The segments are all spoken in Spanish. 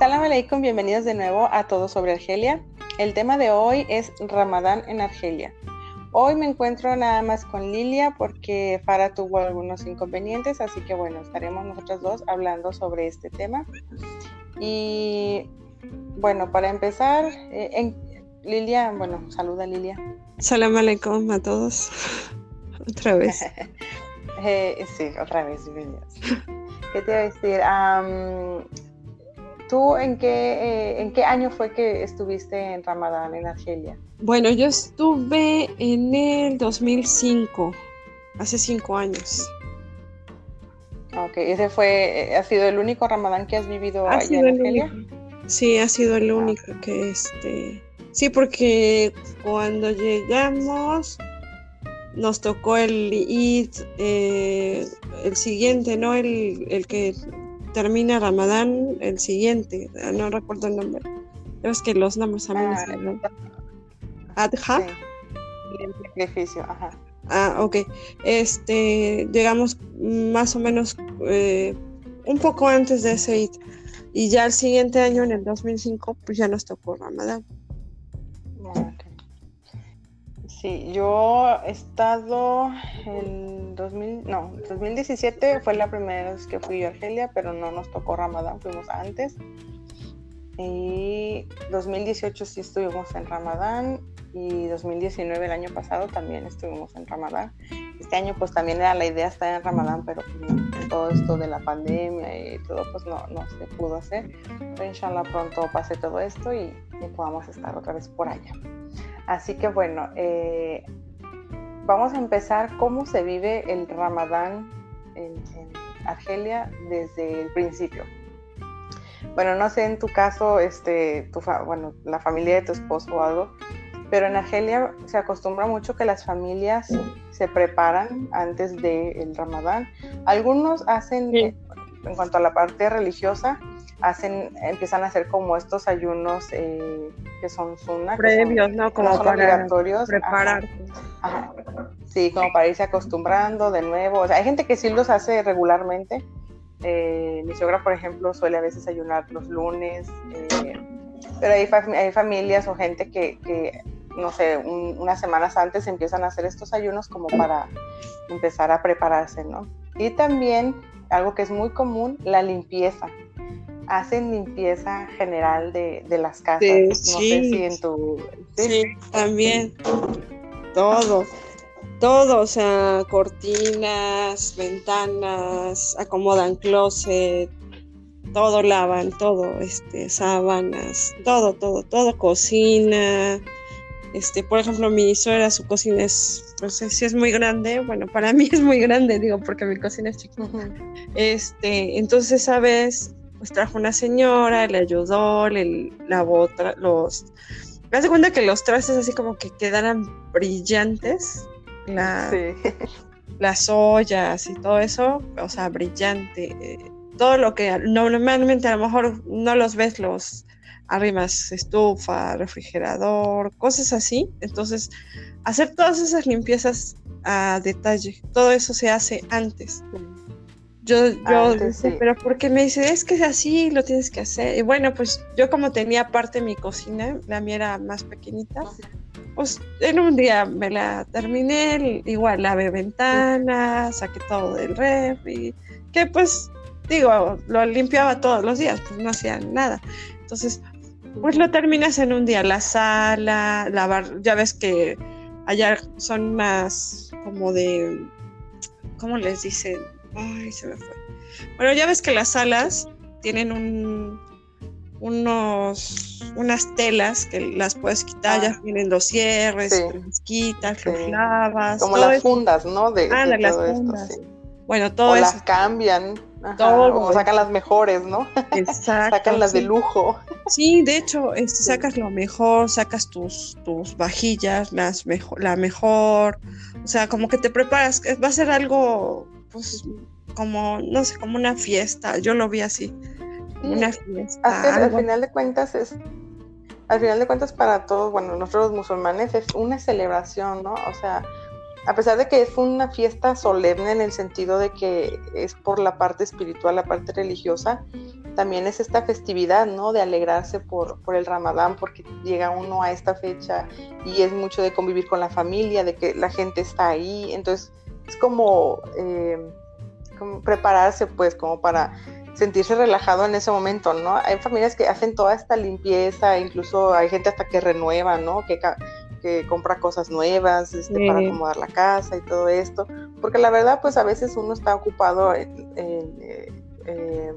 Salam aleikum, bienvenidos de nuevo a Todo sobre Argelia. El tema de hoy es Ramadán en Argelia. Hoy me encuentro nada más con Lilia porque Farah tuvo algunos inconvenientes, así que bueno, estaremos nosotros dos hablando sobre este tema. Y bueno, para empezar, eh, en, Lilia, bueno, saluda Lilia. Salam aleikum a todos. Otra vez. eh, sí, otra vez, bienvenidos. ¿Qué te iba a decir? Um, ¿Tú en qué, eh, en qué año fue que estuviste en Ramadán en Argelia? Bueno, yo estuve en el 2005, hace cinco años. Ok, ese fue, ha sido el único Ramadán que has vivido allá en Argelia. Sí, ha sido el único que este. Sí, porque cuando llegamos nos tocó el Eid, eh, el siguiente, ¿no? El, el que termina Ramadán el siguiente, no recuerdo el nombre. Es que los nombres a mí ah, Adha. El sacrificio, ajá. Ah, ok. Este, llegamos más o menos eh, un poco antes de ese Eid. Y ya el siguiente año, en el 2005, pues ya nos tocó Ramadán. Sí, yo he estado en 2000, no, 2017 fue la primera vez que fui a Argelia, pero no nos tocó Ramadán, fuimos antes. Y 2018 sí estuvimos en Ramadán y 2019 el año pasado también estuvimos en Ramadán. Este año pues también era la idea estar en Ramadán, pero pues, todo esto de la pandemia y todo pues no, no se pudo hacer. Pero inshallah pronto pase todo esto y, y podamos estar otra vez por allá. Así que bueno, eh, vamos a empezar cómo se vive el Ramadán en, Argelia desde el principio. Bueno, no sé en tu caso, este, tu bueno, la familia de tu esposo o algo, pero en Argelia se acostumbra mucho que las familias se preparan antes del Ramadán. Algunos hacen, en cuanto a la parte religiosa, hacen, empiezan a hacer como estos ayunos eh, que son sunnah, previos, ¿no? Como para obligatorios. Preparar. Sí, como para irse acostumbrando de nuevo. O sea, hay gente que sí los hace regularmente. Eh, mi suegra, por ejemplo, suele a veces ayunar los lunes. Eh, pero hay, hay, familias o gente que, que no sé, unas semanas antes empiezan a hacer estos ayunos como para empezar a prepararse, ¿no? Y también algo que es muy común, la limpieza hacen limpieza general de, las casas. Sí, no sé si en tu... Sí, también. Todo. Todo, o sea, cortinas, ventanas, acomodan closet, todo lavan, todo, este, sábanas, todo, todo, todo, cocina. Este, por ejemplo, mi suegra, su cocina es, no sé si es muy grande, bueno, para mí es muy grande, digo, porque mi cocina es chiquita. Este, entonces, ¿sabes? Pues trajo una señora, le ayudó, le lavó los... Me hace cuenta que los trastes así como que quedaran brillantes, las ollas y todo eso, o sea, brillante. todo lo que normalmente a lo mejor no los ves los arrimas, estufa, refrigerador, cosas así. Entonces, hacer todas esas limpiezas a detalle, todo eso se hace antes. Yo, yo, pero porque me dice, es que es así, lo tienes que hacer. Y bueno, pues yo como tenía parte de mi cocina, la mía era más pequeñita, pues en un día me la terminé, igual lavé ventanas, saqué todo del refri, que pues, digo, lo limpiaba todos los días, pues no hacía nada. Entonces, pues lo terminas en un día, la sala, lavar, ya ves que allá son más como de, ¿cómo les dicen? Ay, se me fue. Bueno, ya ves que las salas tienen un, unos, unas telas que las puedes quitar, ya tienen ah. los cierres, las quitas, los lavas. Como las fundas, ¿no? De, ah, las fundas. Bueno, todo o las cambian. todo. O sacan las mejores, ¿no? Exacto. sacan las de lujo. Sí, de hecho, este, sacas lo mejor, sacas tus, tus vajillas, las mejor, la mejor. O sea, como que te preparas. Va a ser algo pues como, no sé, como una fiesta, yo lo vi así, una fiesta. al final de cuentas es, al final de cuentas para todos, bueno, nosotros los musulmanes es una celebración, ¿no? O sea, a pesar de que es una fiesta solemne en el sentido de que es por la parte espiritual, la parte religiosa, también es esta festividad, ¿no? De alegrarse por, por el ramadán, porque llega uno a esta fecha y es mucho de convivir con la familia, de que la gente está ahí, entonces es como, eh, como prepararse pues como para sentirse relajado en ese momento, ¿no? Hay familias que hacen toda esta limpieza, incluso hay gente hasta que renueva, ¿no? Que, que compra cosas nuevas este, para acomodar la casa y todo esto, porque la verdad pues a veces uno está ocupado en, eh, eh,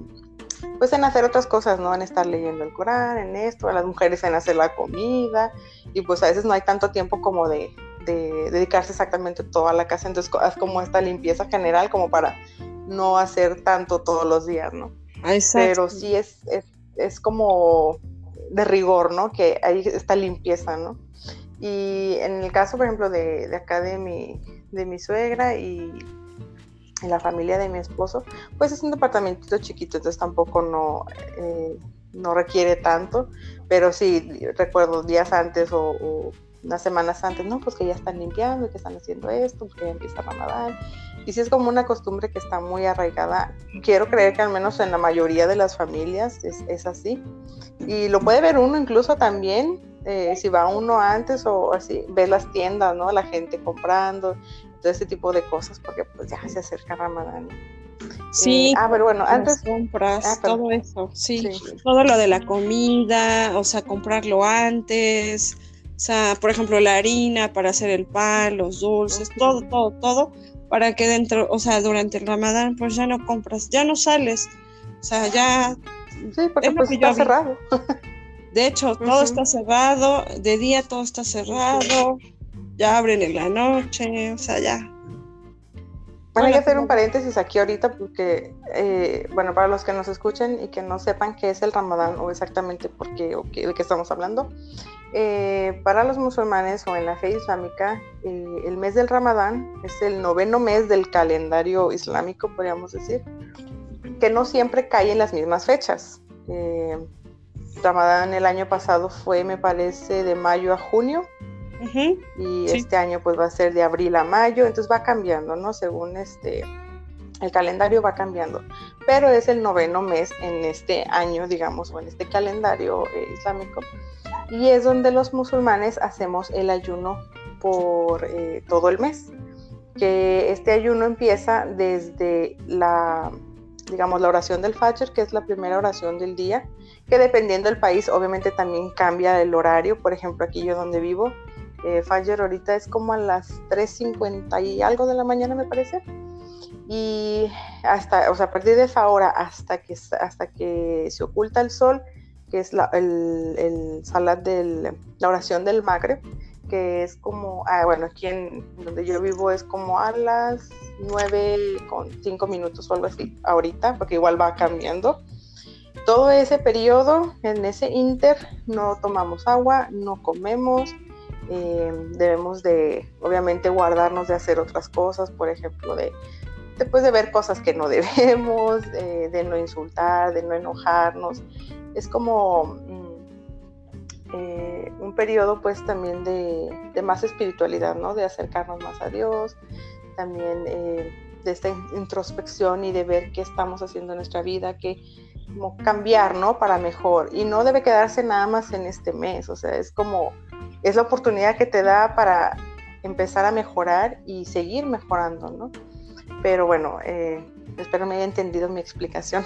pues en hacer otras cosas, ¿no? En estar leyendo el Corán, en esto, a las mujeres en hacer la comida, y pues a veces no hay tanto tiempo como de, dedicarse exactamente toda la casa, entonces es como esta limpieza general como para no hacer tanto todos los días, ¿no? Pero sí es, es, como de rigor, ¿no? Que hay esta limpieza, ¿no? Y en el caso, por ejemplo, de, de acá de mi, de mi suegra y en la familia de mi esposo, pues es un departamentito chiquito, entonces tampoco no, eh, no requiere tanto, pero sí recuerdo días antes o, unas semanas antes, no, pues que ya están limpiando, que están haciendo esto, porque ya empieza Ramadán. Y sí es como una costumbre que está muy arraigada. Quiero creer que al menos en la mayoría de las familias es, es así. Y lo puede ver uno incluso también, eh, si va uno antes o así, ve las tiendas, ¿no? La gente comprando, todo ese tipo de cosas, porque pues ya se acerca Ramadán. Sí, eh, ah, pero bueno, antes compras, ah, todo eso, sí, todo lo de la comida, o sea, comprarlo antes, o sea, por ejemplo, la harina para hacer el pan, los dulces, todo, todo, todo, para que dentro, o sea, durante el Ramadán, pues ya no compras, ya no sales, o sea, ya. Sí, porque pues está cerrado. De hecho, todo está cerrado, de día todo está cerrado, ya abren en la noche, o sea, ya. Bueno, hay que hacer un paréntesis aquí ahorita porque, eh, bueno, para los que nos escuchen y que no sepan qué es el ramadán o exactamente por qué o qué, de qué estamos hablando, eh, para los musulmanes o en la fe islámica, eh, el mes del ramadán es el noveno mes del calendario islámico, podríamos decir, que no siempre cae en las mismas fechas. ramadán el año pasado fue, me parece, de mayo a junio y este año pues va a ser de abril a mayo, entonces va cambiando, ¿no? Según este, el calendario va cambiando, pero es el noveno mes en este año, digamos, o en este calendario eh, islámico, y es donde los musulmanes hacemos el ayuno por eh, todo el mes, que este ayuno empieza desde la, digamos, la oración del Fajr, que es la primera oración del día, que dependiendo del país obviamente también cambia el horario, por ejemplo aquí yo donde vivo, eh, Fajr ahorita es como a las 3.50 y algo de la mañana me parece. Y hasta, o sea, a partir de esa hora hasta que, hasta que se oculta el sol, que es la, el, el salat de la oración del Magre, que es como, ah, bueno, aquí en donde yo vivo es como a las 9 con 5 minutos o algo así, ahorita, porque igual va cambiando. Todo ese periodo, en ese inter, no tomamos agua, no comemos, eh, debemos de, obviamente, guardarnos de hacer otras cosas, por ejemplo, de después de ver cosas que no debemos, de no insultar, de no enojarnos. Es como mm, eh, un periodo pues también de, más espiritualidad, ¿no? De acercarnos más a Dios, también eh, de esta introspección y de ver qué estamos haciendo en nuestra vida, que como cambiar, ¿no? Para mejor. Y no debe quedarse nada más en este mes, o sea, es como es la oportunidad que te da para empezar a mejorar y seguir mejorando, ¿no? Pero bueno, eh, espero me haya entendido mi explicación.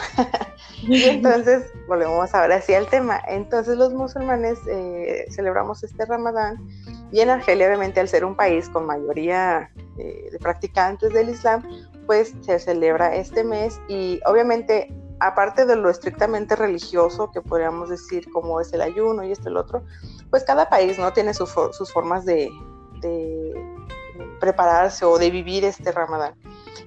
y entonces, volvemos ahora hacia el tema. Entonces los musulmanes eh, celebramos este Ramadán y en Argelia, obviamente, al ser un país con mayoría eh, de practicantes del Islam, pues se celebra este mes y obviamente aparte de lo estrictamente religioso que podríamos decir como es el ayuno y esto y el otro, pues cada país no tiene sus formas de, prepararse o de vivir este ramadán.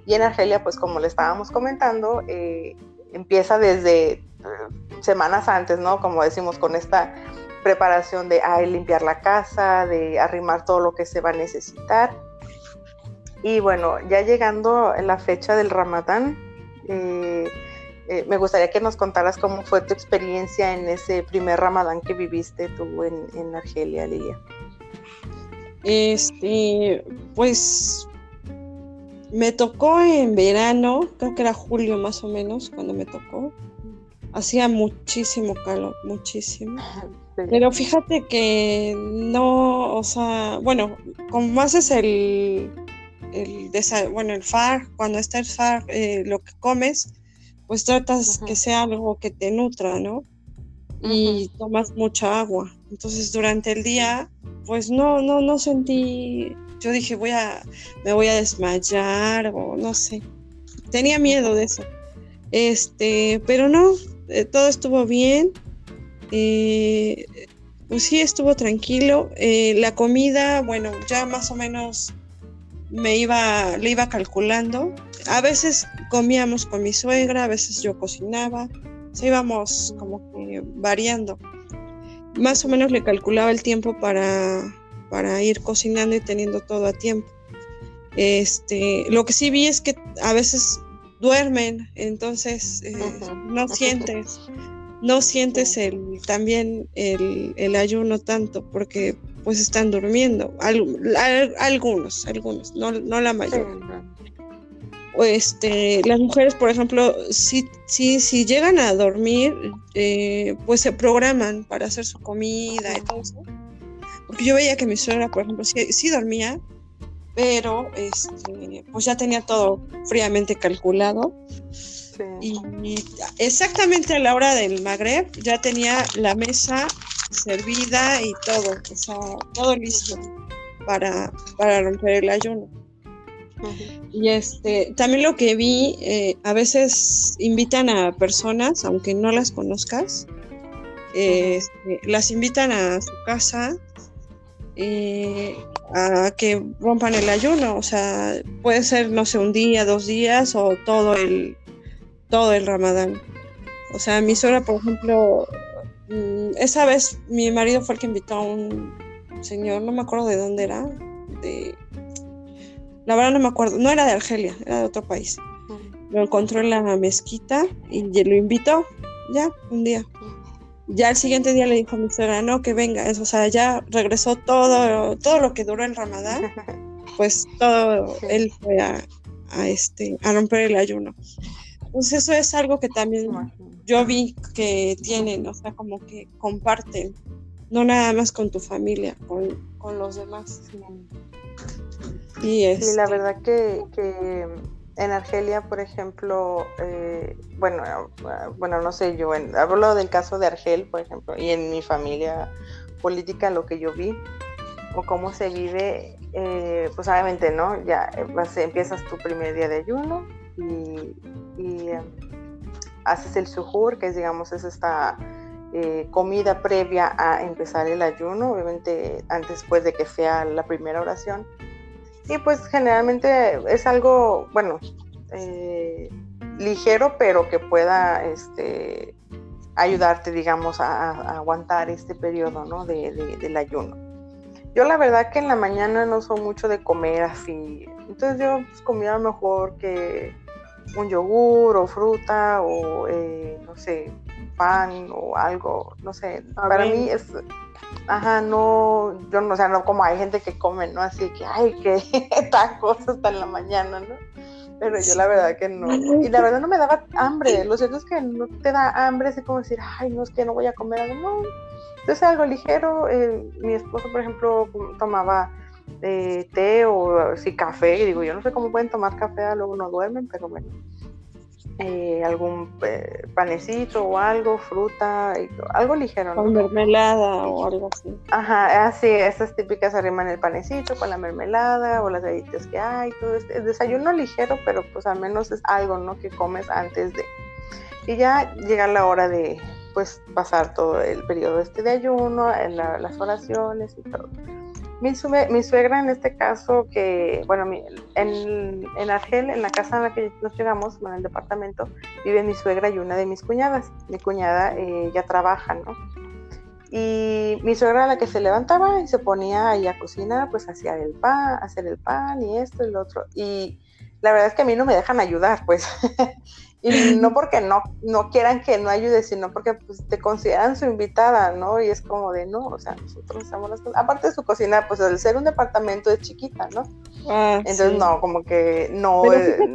Y en Argelia, pues como le estábamos comentando, eh, empieza desde eh, semanas antes, ¿no? Como decimos, con esta preparación de limpiar la casa, de arrimar todo lo que se va a necesitar. Y bueno, ya llegando en la fecha del ramadán, eh, eh, me gustaría que nos contaras cómo fue tu experiencia en ese primer ramadán que viviste tú en, Argelia, Lilia. Este, pues me tocó en verano, creo que era julio más o menos cuando me tocó. hacía muchísimo calor, muchísimo. Pero fíjate que no, o sea, bueno, como haces el, el bueno, el FAR, cuando está el FAR, eh, lo que comes, pues tratas que sea algo que te nutra, ¿no? Y tomas mucha agua. Entonces durante el día, pues no, no, no sentí, yo dije voy a, me voy a desmayar o no sé. Tenía miedo de eso. Este, pero no, eh, todo estuvo bien. Eh, pues sí, estuvo tranquilo. Eh, la comida, bueno, ya más o menos me iba, le iba calculando. A veces comíamos con mi suegra, a veces yo cocinaba. O íbamos como que variando. Más o menos le calculaba el tiempo para, para ir cocinando y teniendo todo a tiempo. Este, lo que sí vi es que a veces duermen, entonces eh, no sientes, no sientes el, también el, ayuno tanto porque pues están durmiendo, algunos, algunos, no, no la mayoría. Este, las mujeres, por ejemplo, si, si, si llegan a dormir, eh, pues se programan para hacer su comida y todo eso. Porque yo veía que mi suegra, por ejemplo, sí, sí dormía, pero este, pues ya tenía todo fríamente calculado. Y, exactamente a la hora del Magreb ya tenía la mesa servida y todo, o sea, todo listo para, para romper el ayuno. Y este, también lo que vi, eh, a veces invitan a personas, aunque no las conozcas, este, las invitan a su casa eh, a que rompan el ayuno. O sea, puede ser, no sé, un día, dos días o todo el, todo el ramadán. O sea, mi suegra, por ejemplo, mm, esa vez mi marido fue el que invitó a un señor, no me acuerdo de dónde era, de... La verdad no me acuerdo, no era de Argelia, era de otro país. Lo encontró en la mezquita y lo invitó, ya, un día. Ya el siguiente día le dijo a mi suegra, no, que venga, o sea, ya regresó todo, todo lo que duró el ramadán, pues todo, él fue a, este, a romper el ayuno. Entonces eso es algo que también yo vi que tienen, o sea, como que comparten, no nada más con tu familia, con, los demás. Y es sí, la este verdad que, que en Argelia, por ejemplo, eh, bueno, bueno, no sé, yo hablo del caso de Argel, por ejemplo, y en mi familia política lo que yo vi o cómo se vive, eh, pues obviamente, ¿no? Ya vas, empiezas tu primer día de ayuno y, em, haces el suhur, que es, digamos, es esta eh, comida previa a empezar el ayuno, obviamente antes pues de que sea la primera oración y pues generalmente es algo, bueno, eh, ligero, pero que pueda este, ayudarte, digamos, a, aguantar este periodo ¿no? de, del ayuno. Yo la verdad que en la mañana no soy mucho de comer así, entonces yo pues, comía mejor que un yogur o fruta o eh, no sé, pan o algo, no sé, para mí es Ajá, no, yo no, o sea, no como hay gente que come, ¿no? Así que, ay, que tacos hasta en la mañana, ¿no? Pero yo la verdad que no. Y la verdad no me daba hambre. Lo cierto es que no te da hambre, así como decir, ay, no, es que no voy a comer algo. No. Entonces algo ligero. Eh, mi esposo, por ejemplo, tomaba eh, té o sí café. Digo, yo no sé cómo pueden tomar café, luego no duermen, pero bueno. Eh, algún eh, panecito o algo, fruta, algo ligero. Con mermelada o algo así. Ajá, así, esas típicas arriman el panecito con la mermelada o las galletas que hay, todo este desayuno ligero, pero pues al menos es algo, ¿no? Que comes antes de. Y ya llega la hora de, pues, pasar todo el periodo este de ayuno, en las oraciones y todo. Mi, suegra en este caso, que, bueno, en, en Argel, en la casa en la que nos llegamos, en el departamento, vive mi suegra y una de mis cuñadas. Mi cuñada eh, ya trabaja, ¿no? Y mi suegra la que se levantaba y se ponía ahí a cocinar, pues hacía el pan, hacer el pan y esto y lo otro. Y la verdad es que a mí no me dejan ayudar, pues. Y no porque no, no quieran que no ayude, sino porque pues, te consideran su invitada, ¿no? Y es como de, no, o sea, nosotros hacemos las cosas. Aparte de su cocina, pues al ser un departamento es chiquita, ¿no? Ah, Entonces, no, como que no,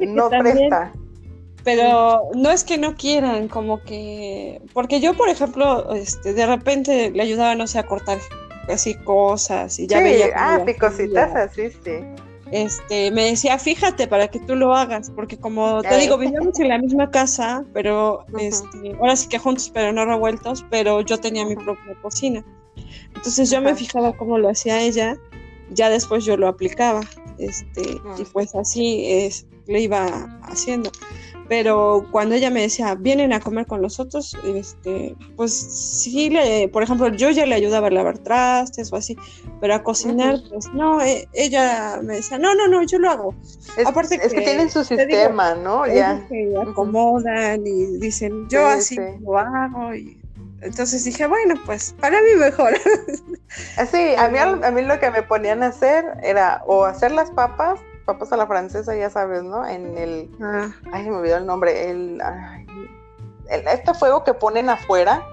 no presta. pero no es que no quieran, como que, porque yo, por ejemplo, este, de repente le ayudaba, no sé, a cortar así cosas y ya Sí, veía. ah, picositas así, sí. Este, me decía, fíjate para que tú lo hagas, porque como te digo, vivíamos en la misma casa, pero este, ahora sí que juntos, pero no revueltos, pero yo tenía mi propia cocina. Entonces yo me fijaba cómo lo hacía ella, ya después yo lo aplicaba, este, y pues así es, lo iba haciendo. Pero cuando ella me decía, vienen a comer con nosotros, este, pues sí, le, por ejemplo, yo ya le ayudaba a lavar trastes o así, pero a cocinar, pues no, e- ella me decía, no, no, no, yo lo hago. Es, Aparte es que, que, tienen su digo, sistema, ¿no? Ya. se acomodan y dicen, yo Sí, así sí. lo hago. Y entonces dije, bueno, pues para mí mejor. Sí, a mí, a mí lo que me ponían a hacer era o hacer las papas, papas a la francesa, ya sabes, ¿no? En el, Ah, ay, me olvidó el nombre, el, ay, el- este fuego que ponen afuera,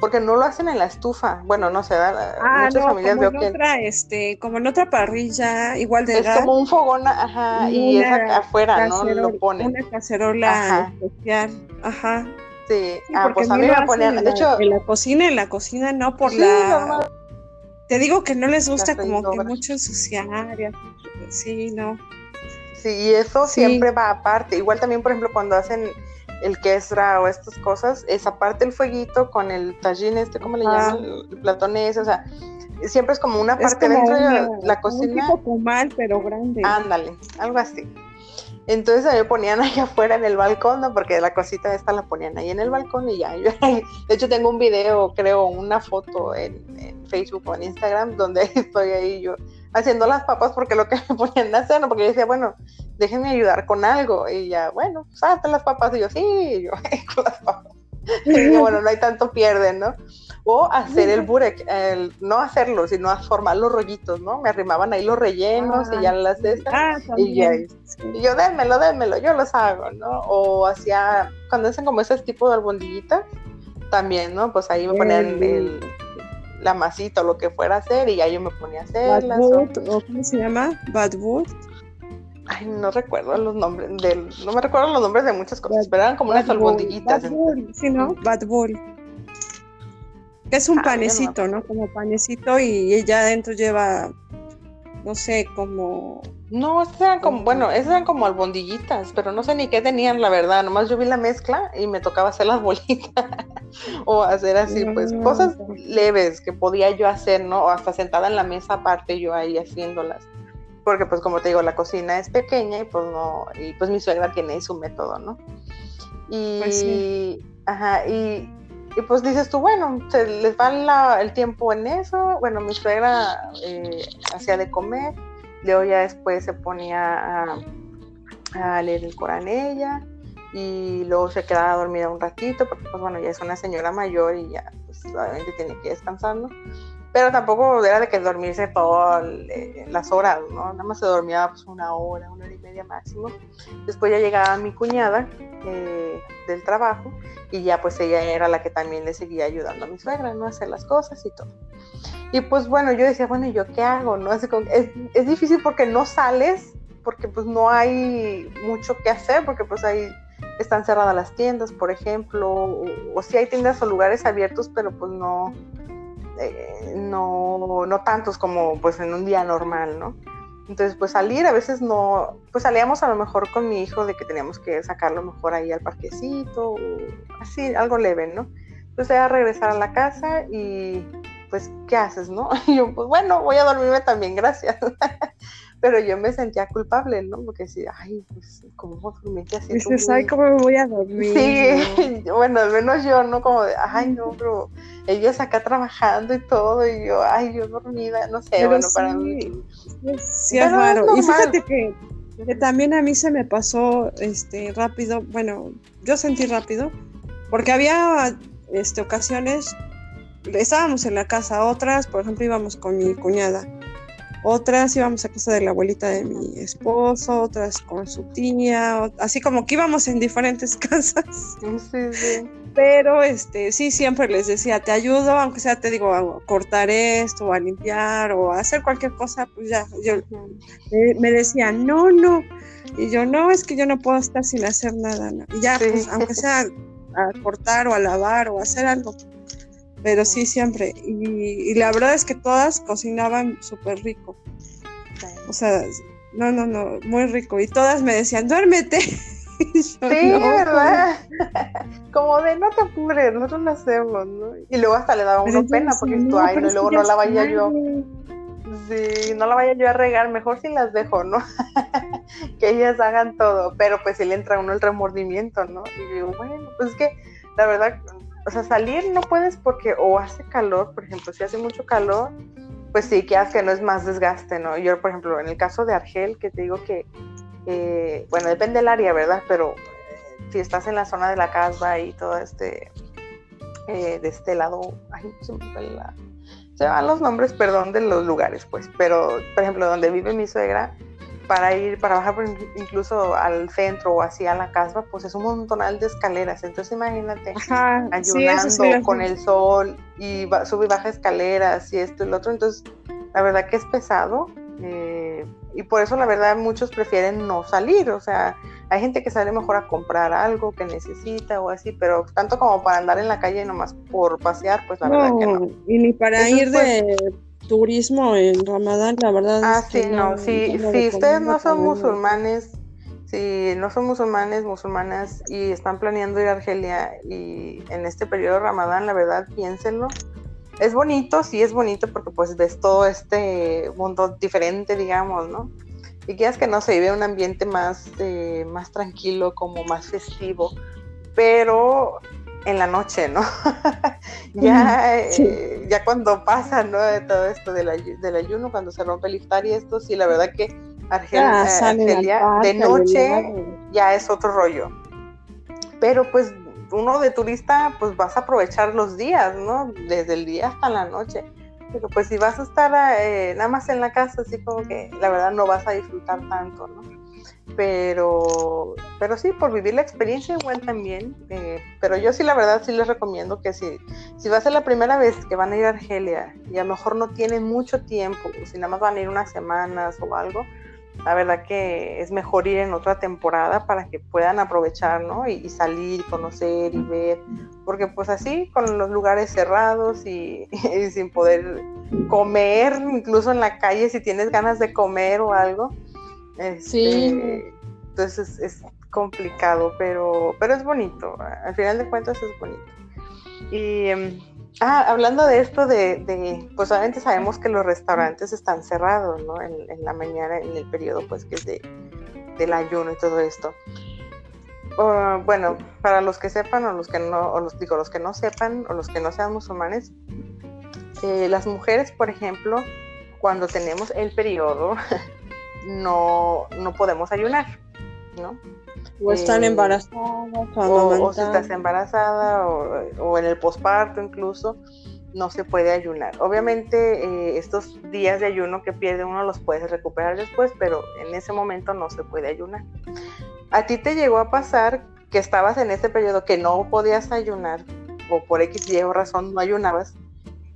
porque no lo hacen en la estufa. Bueno, no sé, ah, muchas no, familias como veo en que este, como en otra parrilla, igual de es gas, como un fogón, ajá, y es afuera, ¿no? Lo ponen. Una cacerola Ajá. especial, ajá. Sí, Sí, ah, porque pues a mí me ponían, de la- hecho, en la cocina, en la cocina no por sí, la... Te digo que no les gusta como que mucho ensuciar, sí, no. Sí, y eso Sí. siempre va aparte. Igual también, por ejemplo, cuando hacen el quesra o estas cosas, es aparte el fueguito con el tajín este, ¿cómo le Ah. llaman? El platón ese, o sea, siempre es como una parte como dentro de una- la como un cocina. tipo comal, pero grande. Ándale, algo así. Entonces a mí me ponían ahí afuera en el balcón, ¿no? Porque la cosita esta la ponían ahí en el balcón y ya. yo de hecho tengo un video, creo, una foto en, en Facebook o en Instagram donde estoy ahí yo haciendo las papas porque lo que me ponían a hacer, ¿no? Porque yo decía, bueno, déjenme ayudar con algo. Y ya, bueno, salte las papas. Y yo, sí, y yo con las papas. Y dije, bueno, no hay tanto pierden, ¿no? O hacer el burek, el- no hacerlo, sino formar los rollitos, ¿no? Me arrimaban ahí los rellenos y ya las de estas. Ah, Y sí. y yo, démelo, démelo, yo los hago, ¿no? O hacía, cuando hacen como ese tipo de albondiguitas, también, ¿no? Pues ahí me ponían El- el, la masita o lo que fuera a hacer y ya yo me ponía a hacerlas. Badwood, o ¿cómo se llama? Badwood. ay, no recuerdo los nombres, del, no me recuerdo los nombres de muchas cosas, Bad- pero eran como unas Bad Bull, albondiguitas. Sí, ¿no? Bad Bull. Que es un Ah, ya no panecito, ¿no? Como panecito y ella adentro lleva, no sé, como... No, esas eran como, bueno, esas eran como albondiguitas, pero no sé ni qué tenían, la verdad. Nomás yo vi la mezcla y me tocaba hacer las bolitas. o hacer así, pues, Mm. cosas leves que podía yo hacer, ¿no? O hasta sentada en la mesa aparte yo ahí haciéndolas. Porque, pues, como te digo, la cocina es pequeña y pues no, y pues mi suegra tiene su método, ¿no? Y, Pues sí. ajá, y, y pues dices tú, bueno, se les va el tiempo en eso. Bueno, mi suegra eh, hacía de comer, luego ya después se ponía a, leer el Corán ella y luego se quedaba dormida un ratito porque pues bueno, ya es una señora mayor y ya pues obviamente tiene que descansar, ¿no? Pero tampoco era de que dormirse todas las horas, ¿no? Nada más se dormía pues una hora, una hora y media máximo. Después ya llegaba mi cuñada eh, del trabajo y ya pues ella era la que también le seguía ayudando a mi suegra, ¿no? A hacer las cosas y todo. Y pues bueno, yo decía, bueno, ¿y yo qué hago? ¿no? Es, es difícil porque no sales, porque pues no hay mucho que hacer, porque pues ahí están cerradas las tiendas, por ejemplo, o, sí hay tiendas o lugares abiertos, pero pues no, eh, no, no tantos como pues en un día normal, ¿no? Entonces, pues salir a veces no, pues salíamos a lo mejor con mi hijo de que teníamos que sacarlo mejor ahí al parquecito, o así, algo leve, ¿no? Entonces era regresar a la casa y pues, ¿qué haces, no? Y yo, pues bueno, voy a dormirme también, gracias. Pero yo me sentía culpable, ¿no? Porque decía, ay, pues, ¿cómo dormirte así? Dices, ay, ¿cómo me voy a dormir? Sí, bueno, al menos yo, ¿no? Como de, ay, no, pero ellos acá trabajando y todo, y yo, ay, yo dormida, no sé, Pero bueno, sí, para mí. sí es- sí es raro. Y fíjate que, que también a mí se me pasó este rápido, bueno, yo sentí rápido, porque había este, ocasiones, estábamos en la casa, otras, por ejemplo, íbamos con mi cuñada, otras íbamos a casa de la abuelita de mi esposo, otras con su tía, así como que íbamos en diferentes casas. Sí, sí. pero este, sí, siempre les decía, te ayudo, aunque sea, te digo, a cortar esto, o a limpiar, o a hacer cualquier cosa, pues ya, yo, me decían, no, no, y yo, no, es que yo no puedo estar sin hacer nada, y ya, pues, aunque sea a cortar o a lavar o a hacer algo, pero sí, siempre, y, y la verdad es que todas cocinaban súper rico, o sea, no, no, no, muy rico, y todas me decían, duérmete. sí, ¿verdad? Como de no te apures, nosotros lo hacemos, ¿no? Y luego hasta le daba uno pena porque tú, ay, no, luego no la vaya yo. Sí, no la vaya yo a regar, mejor si las dejo, ¿no? que ellas hagan todo, pero pues si le entra uno el remordimiento, ¿no? Y digo, bueno, pues es que la verdad, o sea, salir no puedes porque o hace calor, por ejemplo, si hace mucho calor, pues sí, que hace no es más desgaste, ¿no? Yo, por ejemplo, en el caso de Argel, que te digo que eh, bueno, depende del área, ¿verdad? Pero eh, si estás en la zona de la casa y todo este, eh, de este lado, se, se van los nombres, perdón, de los lugares, pues, pero, por ejemplo, donde vive mi suegra, para ir, para bajar incluso al centro o así a la casa, pues es un montonal de escaleras. Entonces imagínate ayudando con el sol y sube y baja escaleras y esto y lo otro. Entonces, la verdad que es pesado. Eh, y por eso la verdad muchos prefieren no salir, o sea, hay gente que sale mejor a comprar algo que necesita o así, pero tanto como para andar en la calle nomás por pasear, pues la verdad que no. Y ni para ir de turismo en Ramadán, la verdad. Ah, sí, no, si, si ustedes no son musulmanes, si no son musulmanes, musulmanas y están planeando ir a Argelia y en este periodo de Ramadán, la verdad, piénsenlo es bonito, sí es bonito porque pues ves todo este mundo diferente, digamos, ¿no? Y quieras que no se vive un ambiente más, eh, más tranquilo, como más festivo, pero en la noche, ¿no? ya, eh, ya cuando pasa, ¿no? Todo esto del, ayuno, cuando se rompe el iftar y esto, sí, la verdad que Argelia, Argelia de noche ya es otro rollo. Pero pues uno de turista, pues vas a aprovechar los días, ¿no? Desde el día hasta la noche. Pero pues si vas a estar eh, nada más en la casa, así como que la verdad no vas a disfrutar tanto, ¿no? Pero, pero sí, por vivir la experiencia igual también. Eh, pero yo sí, la verdad, sí les recomiendo que si, si va a ser la primera vez que van a ir a Argelia y a lo mejor no tienen mucho tiempo, si nada más van a ir unas semanas o algo, la verdad que es mejor ir en otra temporada para que puedan aprovechar, ¿no? Y, salir, conocer y ver, porque pues así, con los lugares cerrados y, sin poder comer, incluso en la calle, si tienes ganas de comer o algo, este, sí. entonces es, complicado, pero, pero es bonito, al final de cuentas es bonito. Y em, Ah, hablando de esto de, pues obviamente sabemos que los restaurantes están cerrados, ¿no? En, la mañana, en el periodo, pues, que es de, del ayuno y todo esto. Ah, bueno, para los que sepan o los que no, o los digo, los que no sepan o los que no sean musulmanes, eh, las mujeres, por ejemplo, cuando tenemos el periodo, no, no podemos ayunar, ¿no? O están eh, embarazadas, o, si estás embarazada, o, en el posparto incluso, no se puede ayunar. Obviamente eh, estos días de ayuno que pierde uno los puedes recuperar después, pero en ese momento no se puede ayunar. ¿A ti te llegó a pasar que estabas en ese periodo que no podías ayunar o por X y o razón no ayunabas?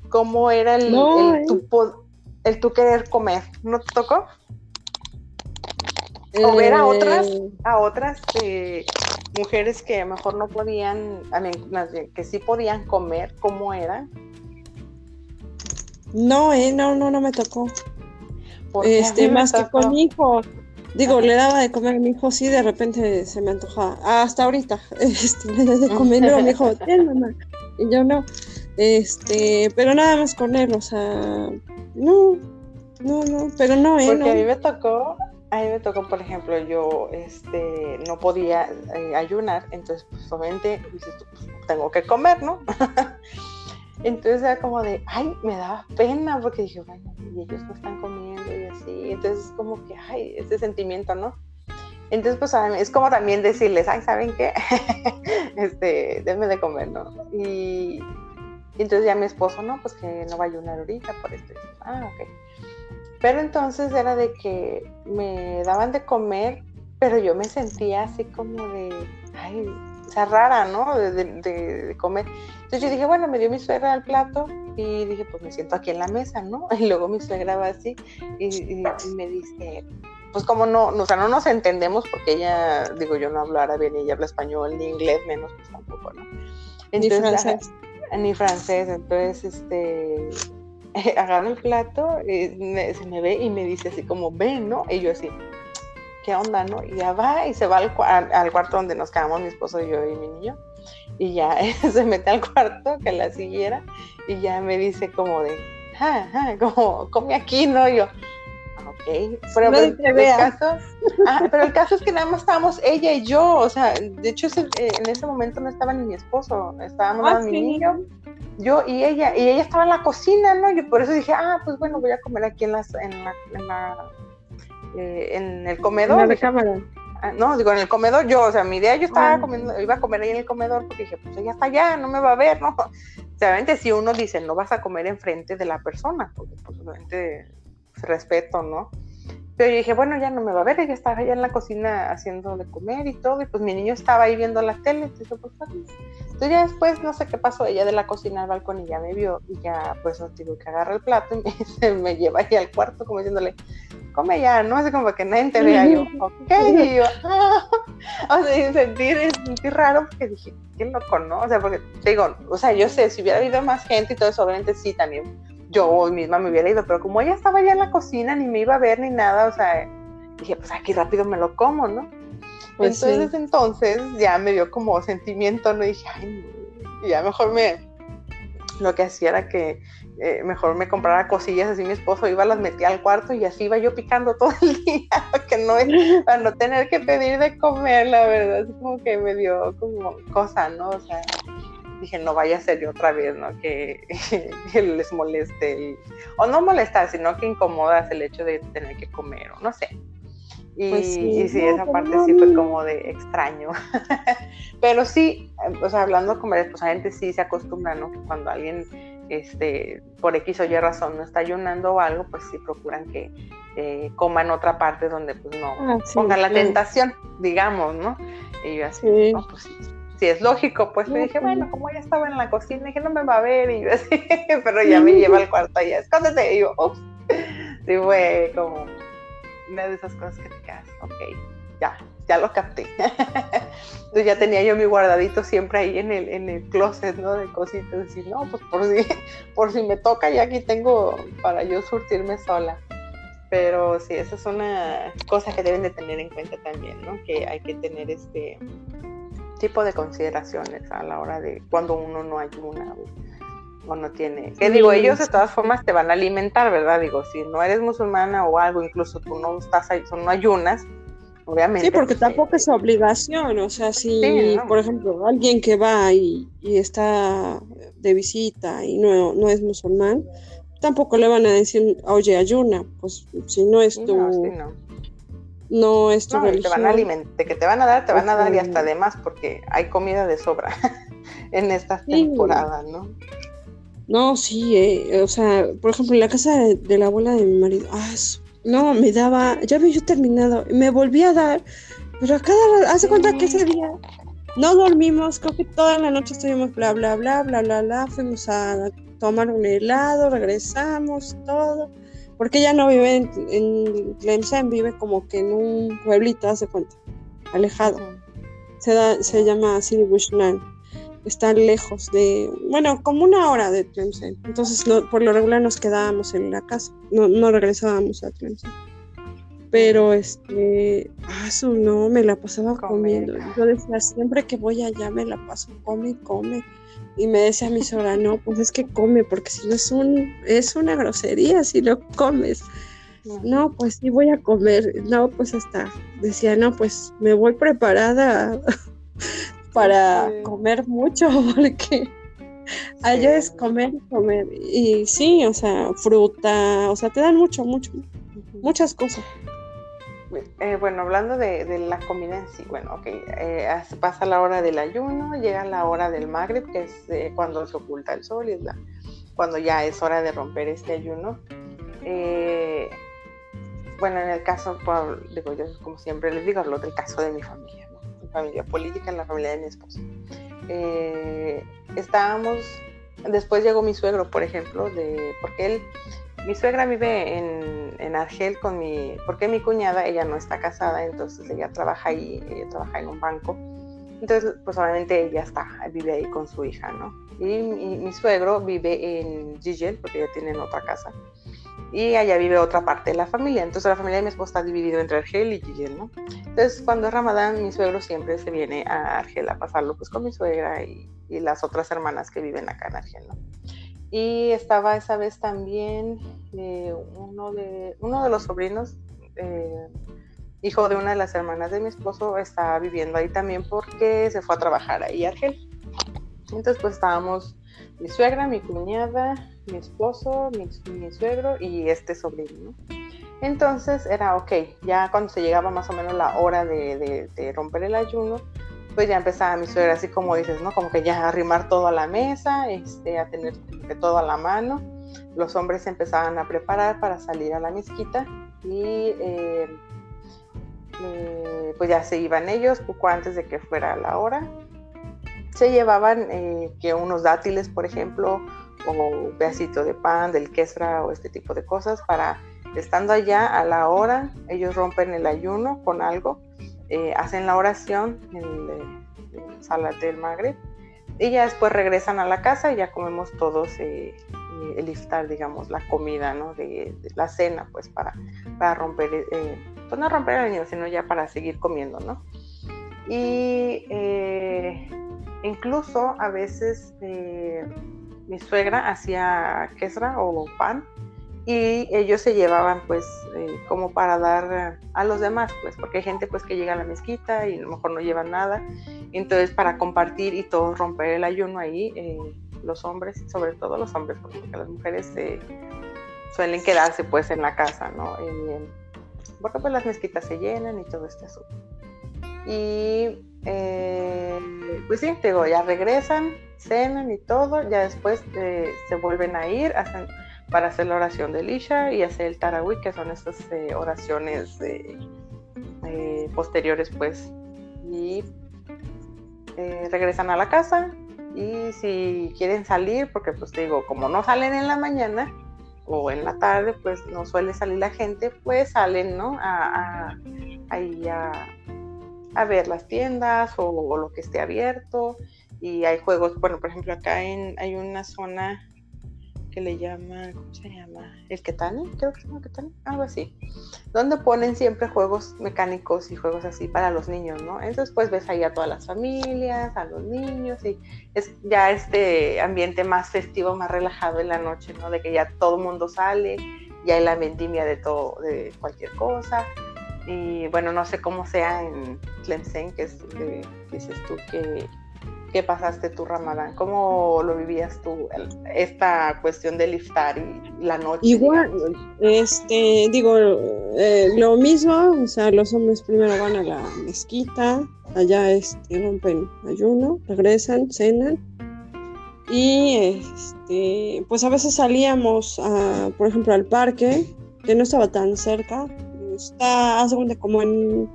¿Cómo era el, el, tu, el tu querer comer? ¿No te tocó? O ver a otras, eh, a otras eh, mujeres que a lo mejor no podían, que sí podían comer, ¿cómo eran? No, eh, no, no, no me tocó. Este, más que con mi hijo. Digo, le daba de comer a mi hijo, sí, de repente se me antojaba. hasta ahorita, este, le de comer, a mi hijo, ten mamá. Y yo no. Este, pero nada más con él, o sea, no, no, no, pero no, eh. Porque a mí me tocó a mí me tocó, por ejemplo, yo este, no podía eh, ayunar, entonces pues obviamente pues, tengo que comer, ¿no? entonces era como de, ay, me daba pena porque dije, bueno, y ellos no están comiendo y así, entonces es como que, ay, ese sentimiento, ¿no? Entonces, pues es como también decirles, ay, ¿saben qué? este, denme de comer, ¿no? Y, y, entonces ya mi esposo, no, pues que no va a ayunar ahorita por esto. Ah, ok. Pero entonces era de que me daban de comer, pero yo me sentía así como de, ay, o sea, rara, ¿no? De, comer. Entonces yo dije, bueno, me dio mi suegra el plato y dije, pues me siento aquí en la mesa, ¿no? Y luego mi suegra va así y, me dice, pues como no, o sea, no nos entendemos porque ella, digo, yo no hablo árabe ni ella habla español ni inglés, menos pues tampoco, ¿no? ni francés. ni francés, entonces, este, agarra el plato, y se me ve y me dice así como, ven, ¿no? Y yo así, ¿qué onda, no? Y ya va y se va al, al, cuarto donde nos quedamos mi esposo, yo y mi niño. Y ya se mete al cuarto que la siguiera y ya me dice como de, ja, ja, como, come aquí, ¿no? Y yo, ok, pero, el, caso, ah, pero el caso es que nada más estábamos ella y yo, o sea, de hecho eh, en ese momento no estaba ni mi esposo, estábamos ah, mi niño, yo y ella, y ella estaba en la cocina, ¿no? Yo por eso dije, ah, pues bueno, voy a comer aquí en, las, en la, en la eh, en el comedor. En cámara. Ah, no, digo, en el comedor yo, o sea, mi idea yo estaba ah. comiendo, iba a comer ahí en el comedor porque dije, pues ella está allá, no me va a ver, ¿no? Obviamente si uno dice, no vas a comer enfrente de la persona, porque pues obviamente respeto, ¿no? Pero yo dije, bueno, ya no me va a ver, ella estaba allá en la cocina haciendo de comer y todo, y pues mi niño estaba ahí viendo la tele, entonces, pues, entonces ya después, no sé qué pasó, ella de la cocina al balcón y ya me vio, y ya pues digo que agarra el plato y me, me lleva ahí al cuarto como diciéndole, come ya, ¿no? Así como que nadie te vea, yo, ok, y yo, ah". o sea, sentir, sentir raro porque dije, qué loco, ¿no? O sea, porque digo, o sea, yo sé, si hubiera habido más gente y todo eso, obviamente sí, también yo misma me hubiera ido, pero como ella estaba ya en la cocina, ni me iba a ver ni nada, o sea, dije, pues aquí rápido me lo como, ¿no? Pues entonces, entonces ya me dio como sentimiento, ¿no? Y dije, ay, no. y ya mejor me, lo que hacía era que eh, mejor me comprara cosillas así mi esposo iba, las metía al cuarto y así iba yo picando todo el día, que no es, para no tener que pedir de comer, la verdad, es como que me dio como cosa, ¿no? O sea, dije, no vaya a ser yo otra vez, ¿no? Que, les moleste, o no molestar, sino que incomodas el hecho de tener que comer, o no sé. Y pues sí, esa parte sí fue como de extraño. Pero sí, o sea, hablando con varias, pues la gente sí se acostumbra, ¿no? Que cuando alguien, este, por X o Y razón no está ayunando o algo, pues sí procuran que eh, coman otra parte donde pues no ah, pongan la tentación, digamos, ¿no? Y yo así, no, pues sí, si es lógico, pues me dije, bueno, como ella estaba en la cocina, dije, no me va a ver, y yo así, pero ya me lleva al cuarto y escóndete, y yo, ups, sí fue como una de esas cosas que te quedas, ok, ya, ya lo capté. Entonces ya tenía yo mi guardadito siempre ahí en el, en el closet, ¿no? De cositas, decir, no, pues por si, por si me toca, ya aquí tengo para yo surtirme sola. Pero sí, esa es una cosa que deben de tener en cuenta también, ¿no? Que hay que tener este tipo de consideraciones a la hora de cuando uno no ayuna o, no tiene. Que digo, ellos de todas formas te van a alimentar, ¿verdad? Digo, si no eres musulmana o algo, incluso tú no estás ahí, no ayunas, obviamente. Sí, porque pues, tampoco es obligación, o sea, si, por ejemplo, alguien que va y, está de visita y no, no es musulmán, tampoco le van a decir, oye, ayuna, pues si no es tu, no es tu no, te van a alimentar, que te van a dar, te van a dar y hasta además porque hay comida de sobra en estas temporadas, ¿no? No, sí, eh, o sea, por ejemplo, en la casa de, la abuela de mi marido, ah, no, me daba, ya había yo terminado, me volví a dar, pero a cada hace cuenta que ese día no dormimos, creo que toda la noche estuvimos bla, bla, bla, bla, bla, bla, fuimos a tomar un helado, regresamos, todo porque ella no vive en, en vive como que en un pueblito, hace cuenta, alejado. Se, da, se llama Bushland. Está lejos de, bueno, como una hora de Tlemcen. Entonces, por lo regular nos quedábamos en la casa, no, no regresábamos a Tlemcen. Pero, este, ah, eso no, me la pasaba comiendo. Yo decía, siempre que voy allá me la paso, come, come y me decía mi suegra, no, pues es que come, porque si no es un, es una grosería si no comes. No, pues sí voy a comer. No, pues hasta decía, no, pues me voy preparada para comer mucho, porque allá es comer comer. Y sí, o sea, fruta, o sea, te dan mucho, mucho, muchas cosas. Eh, bueno, hablando de, la comida en sí, bueno, ok, eh, pasa la hora del ayuno, llega la hora del Maghrib, que es eh, cuando se oculta el sol y es la, cuando ya es hora de romper este ayuno. bueno, en el caso, digo yo, como siempre les digo, hablo del caso de mi familia, ¿no? familia política, en la familia de mi esposo. Eh, estábamos, después llegó mi suegro, por ejemplo, de, porque él, mi suegra vive en, en, Argel con mi, porque mi cuñada, ella no está casada, entonces ella trabaja ahí, ella trabaja en un banco. Entonces, pues obviamente ella está, vive ahí con su hija, ¿no? Y mi, mi suegro vive en Gigel, porque ya tienen otra casa y allá vive otra parte de la familia. Entonces la familia de mi esposo está dividido entre Argel y Gigel, ¿no? Entonces cuando es Ramadán, mi suegro siempre se viene a Argel a pasarlo pues con mi suegra y, y las otras hermanas que viven acá en Argel, ¿no? Y estaba esa vez también eh, uno, de, uno de los sobrinos, eh, hijo de una de las hermanas de mi esposo, estaba viviendo ahí también porque se fue a trabajar ahí a Argel. Entonces pues estábamos mi suegra, mi cuñada, mi esposo, mi, suegro y este sobrino. Entonces era ok, ya cuando se llegaba más o menos la hora de, romper el ayuno, pues ya empezaba mi suegra así como dices, ¿no? Como que ya arrimar todo a la mesa, este, a tener todo a la mano. Los hombres empezaban a preparar para salir a la mezquita y eh, eh, pues ya se iban ellos poco antes de que fuera la hora. Se llevaban eh, que unos dátiles, por ejemplo, o un pedacito de pan, del quesra o este tipo de cosas para, estando allá a la hora, ellos rompen el ayuno con algo, eh, hacen la oración en el, sala del Magreb y ya después regresan a la casa y ya comemos todos eh, el iftar, digamos, la comida, ¿no? De, la cena, pues para, para romper, eh, pues no romper el ayuno, sino ya para seguir comiendo, ¿no? Y incluso a veces mi suegra hacía quesra o pan y ellos se llevaban pues eh, como para dar a los demás pues porque hay gente pues que llega a la mezquita y a lo mejor no llevan nada. Entonces para compartir y todos romper el ayuno ahí eh, los hombres sobre todo los hombres porque las mujeres eh, suelen quedarse pues en la casa no porque pues las mezquitas se llenan y todo este asunto. Y pues sí, te digo, ya regresan cenan y todo, ya después eh, se vuelven a ir hacen, para hacer la oración de Isha y hacer el Tarawih, que son estas eh, oraciones eh, posteriores, pues, y regresan a la casa y si quieren salir, porque pues digo, como no salen en la mañana o en la tarde, pues no suele salir la gente, pues salen, ¿no? A, a, a, ver las tiendas o, o, lo que esté abierto y hay juegos, bueno, por ejemplo, acá en, hay una zona que le llaman, ¿cómo se llama? El Ketani, creo que se llama Ketani, algo así, donde ponen siempre juegos mecánicos y juegos así para los niños, ¿no? Entonces, pues ves ahí a todas las familias, a los niños, y es ya este ambiente más festivo, más relajado en la noche, ¿no? De que ya todo el mundo sale, ya hay la vendimia de todo, de cualquier cosa. Y bueno, no sé cómo sea en Tlemcen, que es, que dices tú que ¿Qué pasaste tu Ramadán? ¿Cómo lo vivías tú, esta cuestión del iftar y la noche? Igual, este, digo, eh, lo mismo, o sea, los hombres primero van a la mezquita, allá este, rompen ayuno, regresan, cenan, y este, pues a veces salíamos, a, por ejemplo, al parque, que no estaba tan cerca, está, hace como en,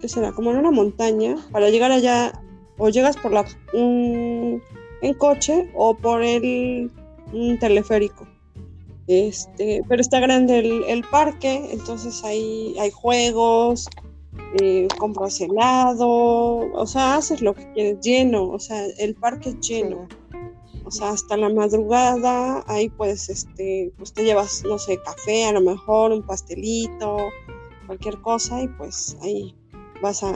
¿qué será? Como en una montaña, para llegar allá o llegas por la en coche o por el teleférico. Este, pero está grande el, parque, entonces ahí hay juegos, eh, compras helado, o sea, haces lo que quieres, lleno, o sea, el parque es lleno. O sea, hasta la madrugada, ahí pues, este, pues te llevas, no sé, café, a lo mejor, un pastelito, cualquier cosa, y pues ahí vas a,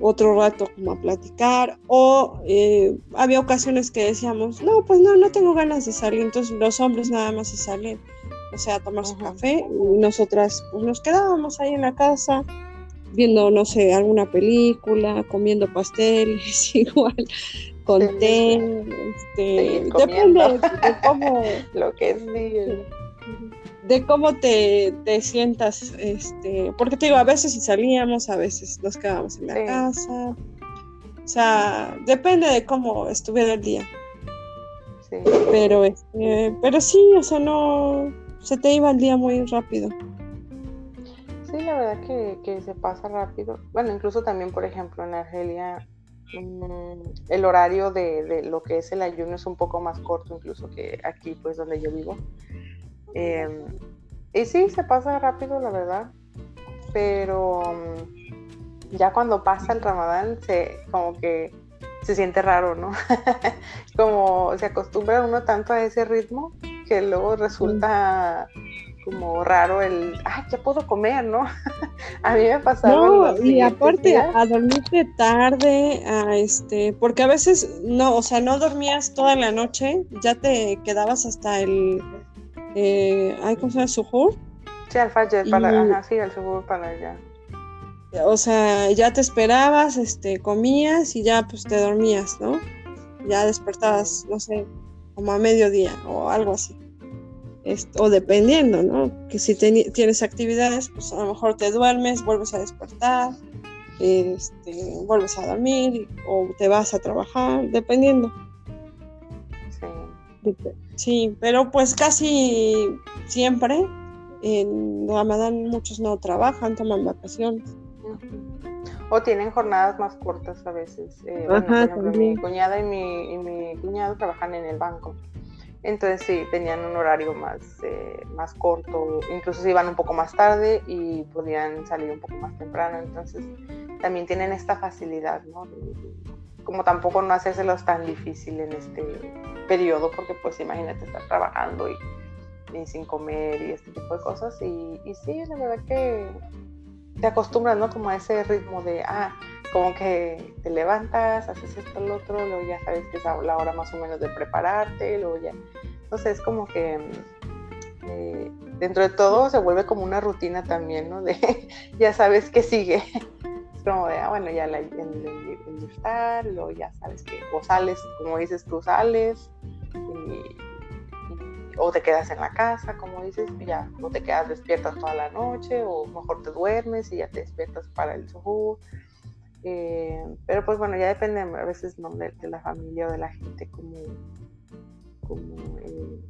otro rato como a platicar o eh, había ocasiones que decíamos, no, pues no, no tengo ganas de salir, entonces los hombres nada más se salen, o sea, a tomar su café y nosotras pues nos quedábamos ahí en la casa viendo, no sé, alguna película, comiendo pasteles igual, con té, este, depende de cómo... Lo que es de cómo te, te, sientas, este, porque te digo, a veces si salíamos, a veces nos quedábamos en la casa. O sea, depende de cómo estuviera el día. Sí. Pero este, pero sí, o sea, no se te iba el día muy rápido. Sí, la verdad que, se pasa rápido. Bueno, incluso también, por ejemplo, en Argelia, mm, el horario de, lo que es el ayuno es un poco más corto incluso que aquí, pues, donde yo vivo. Em, y sí, se pasa rápido, la verdad. Pero mm, ya cuando pasa el ramadán, se, como que se siente raro, ¿no? como se acostumbra uno tanto a ese ritmo que luego resulta como raro el, ay, ya puedo comer, ¿no? a mí me pasaba. No, y aparte a dormirte tarde, a este, porque a veces no, o sea, no dormías toda la noche, ya te quedabas hasta el, eh, ¿cómo se llama? ¿Suhur? Sí, al fajr, para, ajá, sí, el suhur para allá. O sea, ya te esperabas, este, comías y ya pues te dormías, ¿no? Ya despertabas, no sé, como a mediodía o algo así o dependiendo, ¿no? Que si tienes actividades, pues a lo mejor te duermes, vuelves a despertar, este, vuelves a dormir o te vas a trabajar, dependiendo. Sí. Pero pues casi siempre en Ramadán muchos no trabajan, toman vacaciones. O tienen jornadas más cortas a veces. Eh, bueno, por ejemplo, mi cuñada y mi, y mi cuñado trabajan en el banco. Entonces sí, tenían un horario más, eh, más corto, incluso se iban un poco más tarde y podían salir un poco más temprano. Entonces también tienen esta facilidad, ¿no? Como tampoco no hacérselos tan difícil en este periodo, porque pues imagínate estar trabajando y, sin comer y este tipo de cosas. Y, sí, la verdad que te acostumbras, ¿no? Como a ese ritmo de, ah, como que te levantas, haces esto, lo otro, luego ya sabes que es la hora más o menos de prepararte, luego ya, entonces es como que eh, dentro de todo se vuelve como una rutina también, ¿no? De ya sabes que sigue, de, ah, bueno, ya la, el, el, ya sabes que o sales, como dices tú, sales, o te quedas en la casa, como dices, ya no te quedas despiertas toda la noche, o mejor te duermes y ya te despiertas para el suho eh, pero pues bueno, ya depende a veces ¿no? de, la familia o de la gente como, como eh,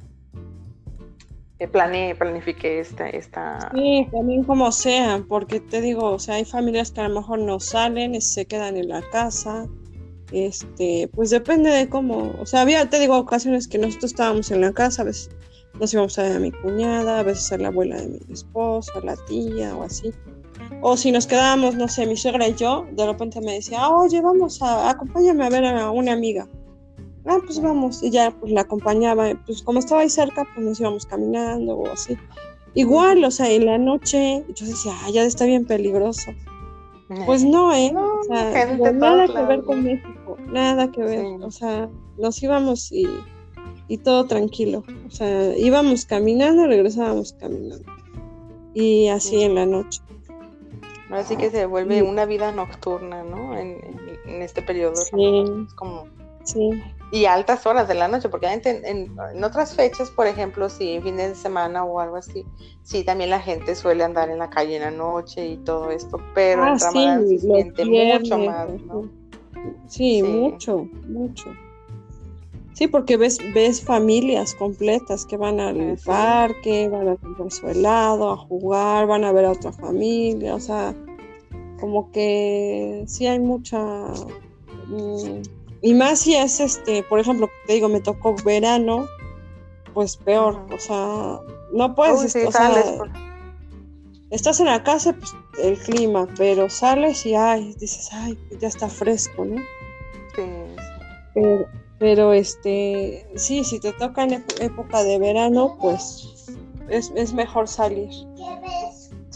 eh planifique esta, esta... Sí, también como sea, porque te digo, o sea, hay familias que a lo mejor no salen, y se quedan en la casa, este, pues depende de cómo, o sea, había, te digo, ocasiones que nosotros estábamos en la casa, a veces nos íbamos a ver a mi cuñada, a veces a la abuela de mi esposa, a la tía o así, o si nos quedábamos, no sé, mi suegra y yo, de repente me decía, oye, vamos a, acompáñame a ver a una amiga. Ah, pues vamos. Y ya pues la acompañaba. Pues como estaba ahí cerca, pues nos íbamos caminando o así. Igual, o sea, en la noche, yo decía, ah, ya está bien peligroso. Pues no, ¿eh? o sea, nada que ver con México, nada que ver. O sea, nos íbamos y, y todo tranquilo. O sea, íbamos caminando, regresábamos caminando. Y así en la noche. Así que se vuelve una vida nocturna, ¿no? En, este periodo. Sí. como... Sí. Y altas horas de la noche, porque en, en, otras fechas, por ejemplo, si fines de semana o algo así, sí, también la gente suele andar en la calle en la noche y todo esto, pero en ah, Ramadán se siente mucho más, ¿no? Sí, mucho, mucho. Sí, porque ves, ves familias completas que van al parque, van a comprar su helado, a jugar, van a ver a otra familia, o sea, como que sí hay mucha... Mm, y más si es, este, por ejemplo, te digo, me tocó verano, pues peor, o sea, no puedes, o estás en la casa, pues el clima, pero sales y ay, dices, ay, ya está fresco, ¿no? Sí. Pero, pero este, sí, si te toca en época de verano, pues es, mejor salir.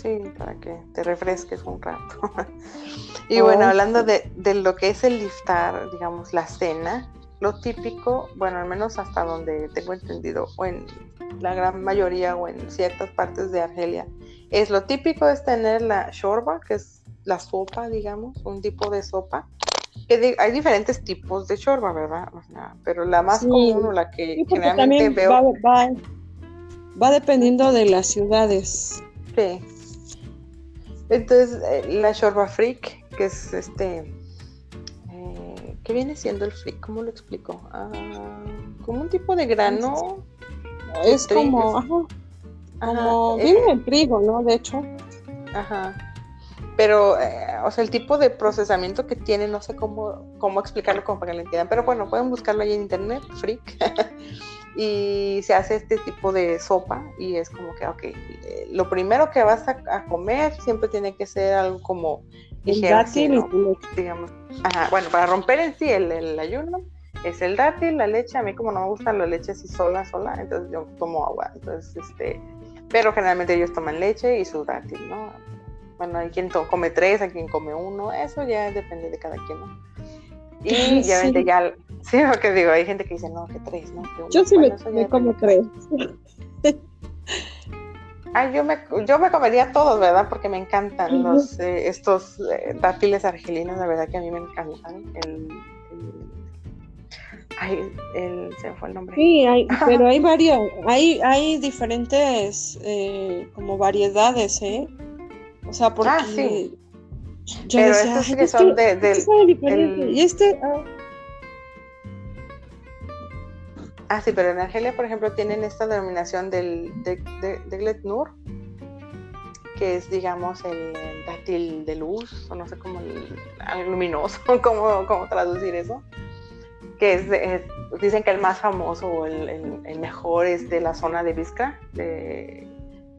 Sí, para que te refresques un rato. y bueno, hablando de, lo que es el liftar, digamos, la cena, lo típico, bueno, al menos hasta donde tengo entendido, o en la gran mayoría o en ciertas partes de Argelia, es lo típico es tener la shorba, que es la sopa, digamos, un tipo de sopa, hay diferentes tipos de chorba, ¿verdad? pero la más común o la que generalmente veo. Va, dependiendo de las ciudades. Sí. Entonces, eh, la chorba freak, que es este. Eh, ¿Qué viene siendo el freak? ¿Cómo lo explico? Ah, como un tipo de grano. Es como. Ajá, como viene el trigo, ¿no? De hecho. Ajá. Pero, eh, o sea, el tipo de procesamiento que tiene, no sé cómo, cómo explicarlo como para que lo entiendan. Pero bueno, pueden buscarlo ahí en internet, freak. y se hace este tipo de sopa y es como que, ok, eh, lo primero que vas a, comer siempre tiene que ser algo como ligero, digamos. Ajá, bueno, para romper en sí el, el, ayuno es el dátil, la leche, a mí como no me gusta la leche así sola, sola, entonces yo tomo agua, entonces, este, pero generalmente ellos toman leche y su dátil, ¿no? Bueno, hay quien come tres, hay quien come uno, eso ya depende de cada quien, ¿no? Y ya sí. ya, sí, porque digo, hay gente que dice, no, que tres, ¿no? yo sí me, como tres. Ay, yo me, yo me comería todos, ¿verdad? Porque me encantan los eh, estos eh, dátiles argelinos, la verdad que a mí me encantan. El, ay, el, se me fue el nombre. Sí, hay, pero hay varias, hay, hay diferentes eh, como variedades, ¿eh? O sea, porque ah, sí. Yo Pero estos sí que son de, del... Y este... Ah. Ah. sí, pero en Argelia, por ejemplo, tienen esta denominación del de, de, que es, digamos, el dátil de luz, o no sé cómo, el, luminoso, cómo, cómo traducir eso, que es, dicen que el más famoso o el, el, mejor es de la zona de Vizca,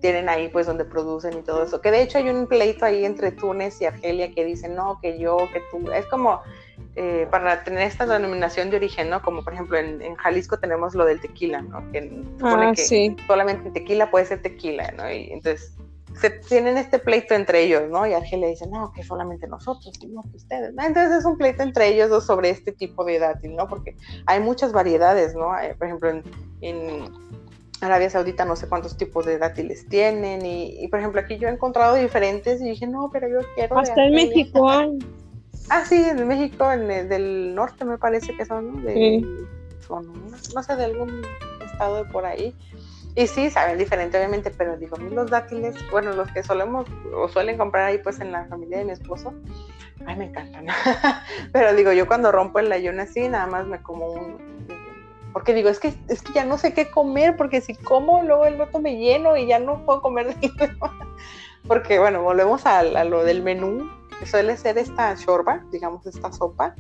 tienen ahí pues donde producen y todo eso. Que de hecho hay un pleito ahí entre Túnez y Argelia que dicen, no, que yo, que tú. Es como eh, para tener esta denominación de origen, ¿no? Como por ejemplo en, Jalisco tenemos lo del tequila, ¿no? Que supone ah, que solamente tequila puede ser tequila, ¿no? Y entonces se tienen este pleito entre ellos, ¿no? Y Argelia dice, no, que solamente nosotros, no que ustedes. Entonces es un pleito entre ellos dos sobre este tipo de dátil, ¿no? Porque hay muchas variedades, ¿no? por ejemplo, en Arabia Saudita no sé cuántos tipos de dátiles tienen y, por ejemplo aquí yo he encontrado diferentes y dije, no, pero yo quiero... Hasta en México hay. Ah, sí, en México, en el, del norte me parece que son, ¿no? De, no sé, de algún estado de por ahí. Y sí, saben diferente, obviamente, pero digo, los dátiles, bueno, los que solemos o suelen comprar ahí, pues en la familia de mi esposo, ay, me encantan. pero digo, yo cuando rompo el ayuno así, nada más me como un, porque digo, es que, es que ya no sé qué comer, porque si como, luego el rato me lleno y ya no puedo comer. porque bueno, volvemos a, lo del menú, suele ser esta shorba, digamos, esta sopa.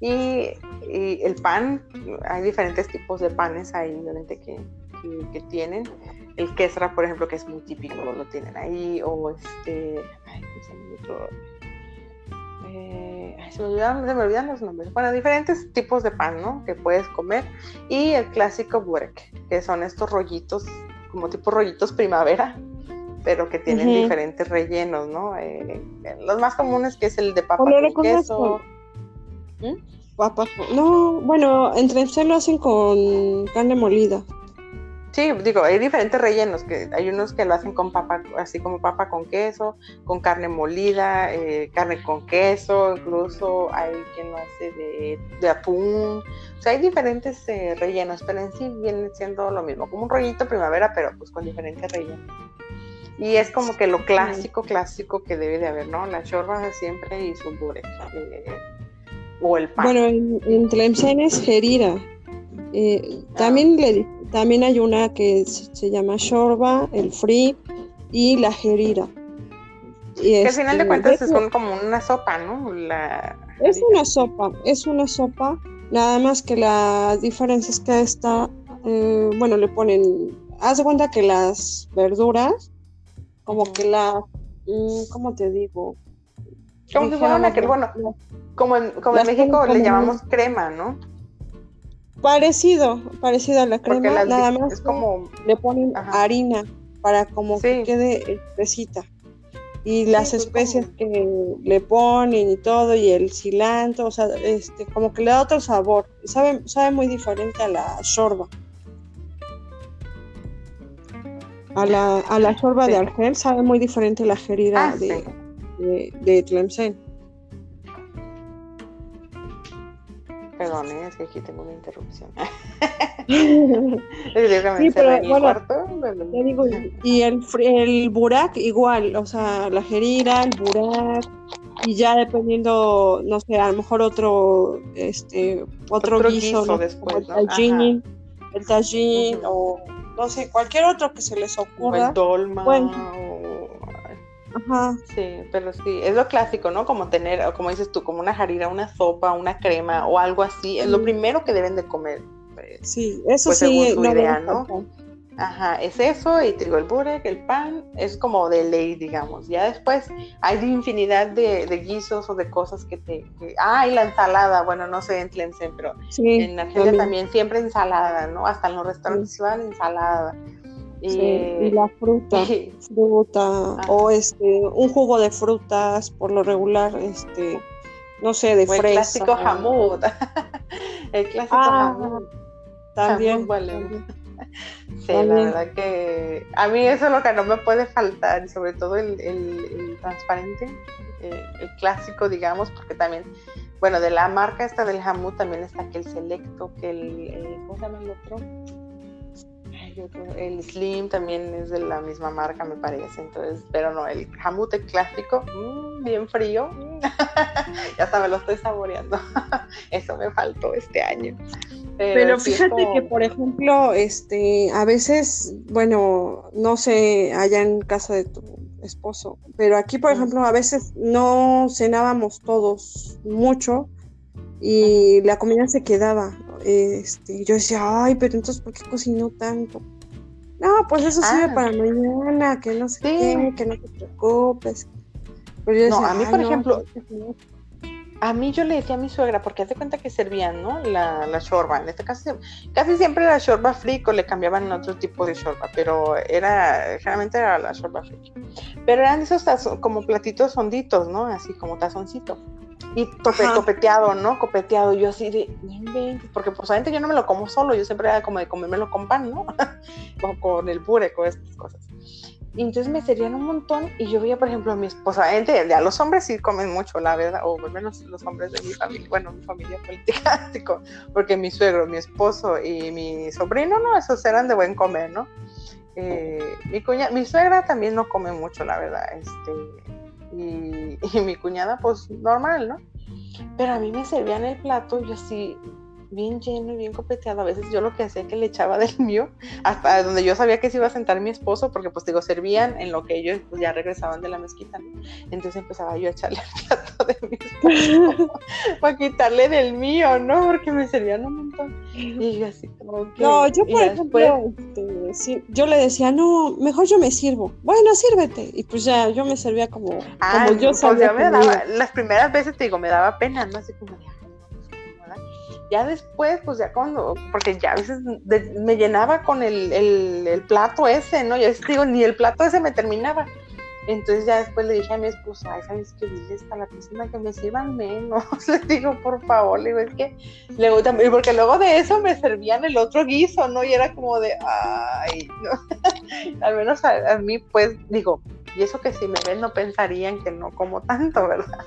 Y, el pan, hay diferentes tipos de panes ahí, obviamente, que, que, tienen. El quesra, por ejemplo, que es muy típico, lo tienen ahí. O este, ay, eh, se, me olvidan, los nombres. Bueno, diferentes tipos de pan, ¿no? Que puedes comer. Y el clásico burek, que son estos rollitos, como tipo rollitos primavera, pero que tienen diferentes rellenos, ¿no? Eh, los más comunes que es el de papa con queso. ¿Mm? no, bueno, entre el lo hacen con carne molida. Sí, digo, hay diferentes rellenos, que hay unos que lo hacen con papa, así como papa con queso, con carne molida, eh, carne con queso, incluso hay quien lo hace de, atún, o sea, hay diferentes eh, rellenos, pero en sí viene siendo lo mismo, como un rollito primavera, pero pues con diferentes rellenos. Y es como que lo clásico, clásico que debe de haber, ¿no? La chorba siempre y su burek, eh, o el pan. Bueno, en, en Tlemcen es gerira. también le también hay una que se llama Shorba, el Free y la Gerira. Y que al final de este, cuentas es como una sopa, ¿no? es una sopa, es una sopa, nada más que la diferencia es que esta, eh, bueno, le ponen, haz de cuenta que las verduras, como que la, mm, ¿cómo te digo? Como si fuera una que, bueno, como en, como en México le llamamos crema, ¿no? Parecido, parecido a la crema, nada más es como le ponen harina para como que quede espesita. Y las pues, especias que le ponen y todo, y el cilantro, o sea, este, como que le da otro sabor. Sabe, sabe muy diferente a la shorba. A la, a la shorba de Argel sabe muy diferente la gerida ah, de, de, de Tlemcen. Perdón, ¿eh? es que aquí tengo una interrupción. sí, pero bueno, digo, y el, el burak igual, o sea, la gerira, el burak, y ya dependiendo, no sé, a lo mejor otro, este, otro, guiso, después, el tajin, el tajin, o no sé, cualquier otro que se les ocurra. O el dolma, bueno, Ajá. Sí, pero sí, es lo clásico, ¿no? Como tener, o como dices tú, como una jarira, una sopa, una crema o algo así, es lo primero que deben de comer. Pues, sí, eso pues, sí. Según su idea, ¿no? Ajá, es eso, y te digo, el burek, el pan, es como de ley, digamos. Ya después hay infinidad de, guisos o de cosas que te... ah, y la ensalada, bueno, no sé en Tlemcen, pero en Argelia también. siempre ensalada, ¿no? Hasta en los restaurantes sí. van ensalada. Y, y, la fruta, fruta, o este, un jugo de frutas, por lo regular, este, no sé, de fresa. El clásico jamut. el clásico ah. También. Sí, la verdad que a mí eso es lo que no me puede faltar, y sobre todo el, el, transparente, eh, el clásico, digamos, porque también, bueno, de la marca esta del jamut también está que el selecto, que el, ¿cómo se llama el otro? El Slim también es de la misma marca, me parece. Entonces, pero no, el jamut clásico, mmm, bien frío, ya me lo estoy saboreando. Eso me faltó este año. Pero, fíjate que, por ejemplo, este, a veces, bueno, no sé, allá en casa de tu esposo, pero aquí, por ejemplo, a veces no cenábamos todos mucho y la comida se quedaba. Este, yo decía, ay, pero entonces, ¿por qué cocinó tanto? No, pues eso sirve Ah. para mañana, que no sé Sí. qué, que no te preocupes. Pero yo No, decía, a mí, "Ay, por no, ejemplo, pues, no". A mí yo le decía a mi suegra, porque hace cuenta que servían, ¿no? La, la shorba. En este caso, casi siempre era shorba frico, le cambiaban en otro tipo de shorba, pero era, generalmente era la shorba frico. Pero eran esos tazo- como platitos honditos, ¿no? Así como tazoncito. Y tope- copeteado, ¿no? Copeteado. Yo así de, porque pues obviamente yo no me lo como solo, yo siempre era como de comérmelo con pan, ¿no? o con el puré, con estas cosas. Y entonces me servían un montón y yo veía, por ejemplo, a mi esposa, ya los hombres sí comen mucho, la verdad, o al menos los hombres de mi familia, bueno, mi familia política, porque mi suegro, mi esposo y mi sobrino, no, esos eran de buen comer, ¿no? Eh, mi, cuña, mi suegra también no come mucho, la verdad, este, y, mi cuñada, pues normal, ¿no? Pero a mí me servían el plato y así, bien lleno y bien copeteado. A veces yo lo que hacía que le echaba del mío, hasta donde yo sabía que se iba a sentar mi esposo, porque pues digo, servían en lo que ellos pues, ya regresaban de la mezquita, ¿no? Entonces empezaba yo a echarle el plato de mi esposo para quitarle del mío, ¿no? Porque me servían un montón. Y yo así como que... No, yo por ejemplo, después- este, sí, yo le decía, no, mejor yo me sirvo. Bueno, sírvete. Y pues ya, yo me servía como, Ah, como yo sabía me daba, las primeras veces te digo, me daba pena, ¿no? Así como Ya después, pues ya cuando, porque ya a veces me llenaba con el, el, plato ese, ¿no? Yo digo, ni el plato ese me terminaba. Entonces ya después le dije a mi esposo, ay, ¿sabes qué? Diles a la cocina que me sirvan menos. Le digo, por favor, le digo, es que, luego también, porque luego de eso me servían el otro guiso, ¿no? Y era como de, ay, no. Al menos a mí, pues, digo, y eso que si me ven no pensarían que no como tanto, ¿verdad?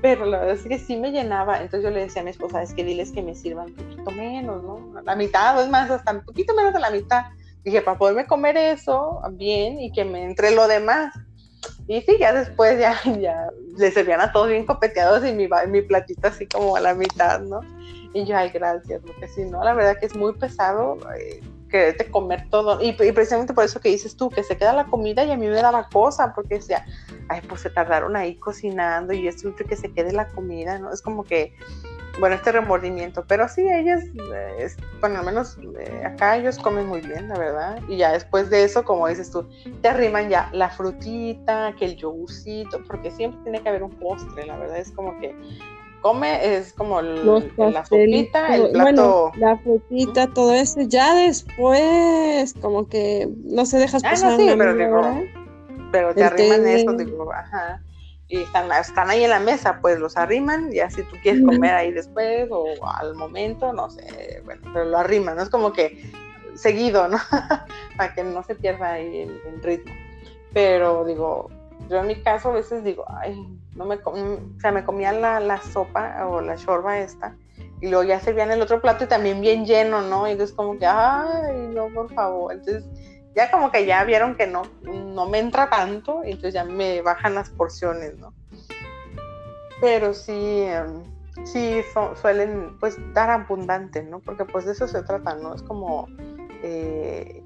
Pero la verdad es que sí me llenaba. Entonces yo le decía a mi esposa, es que diles que me sirvan un poquito menos, ¿no? La mitad, es más, hasta un poquito menos de la mitad. Dije, para poderme comer eso bien y que me entre lo demás. Y sí, ya después ya, ya le servían a todos bien copeteados y mi, mi platito así como a la mitad, ¿no? Y yo, ay, gracias, porque si no, la verdad que es muy pesado eh, quererte comer todo. Y, precisamente por eso que dices tú, que se queda la comida y a mí me daba cosa, porque decía, ay, pues se tardaron ahí cocinando y esto que se quede la comida, ¿no? Es como que, bueno, este remordimiento, pero sí, ellas, eh, es- bueno, al menos eh, acá ellos comen muy bien, la verdad, y ya después de eso, como dices tú, te arriman ya la frutita, que el yogurcito, porque siempre tiene que haber un postre, la verdad, es como que come, es como el- la sopita, el plato... bueno, la frutita, todo eso. Ya después, como que no se dejas Ah, no, pasar sí, una pero digo, pero te El arriman eso, digo, ajá. Y están, están ahí en la mesa, pues los arriman, ya si tú quieres comer ahí después o al momento, no sé, bueno, pero lo arriman, no es como que seguido, ¿no? Para que no se pierda ahí el, el ritmo. Pero digo, yo en mi caso a veces digo, ay, no me o sea, me comía la, la sopa o la shorba esta, y luego ya servían el otro plato y también bien lleno, ¿no? Y entonces como que, ay, no, por favor. Entonces ya como que ya vieron que no, no me entra tanto, y entonces ya me bajan las porciones, ¿no? Pero sí, em, sí su- suelen pues dar abundante, ¿no? Porque pues de eso se trata, ¿no? Es como, eh,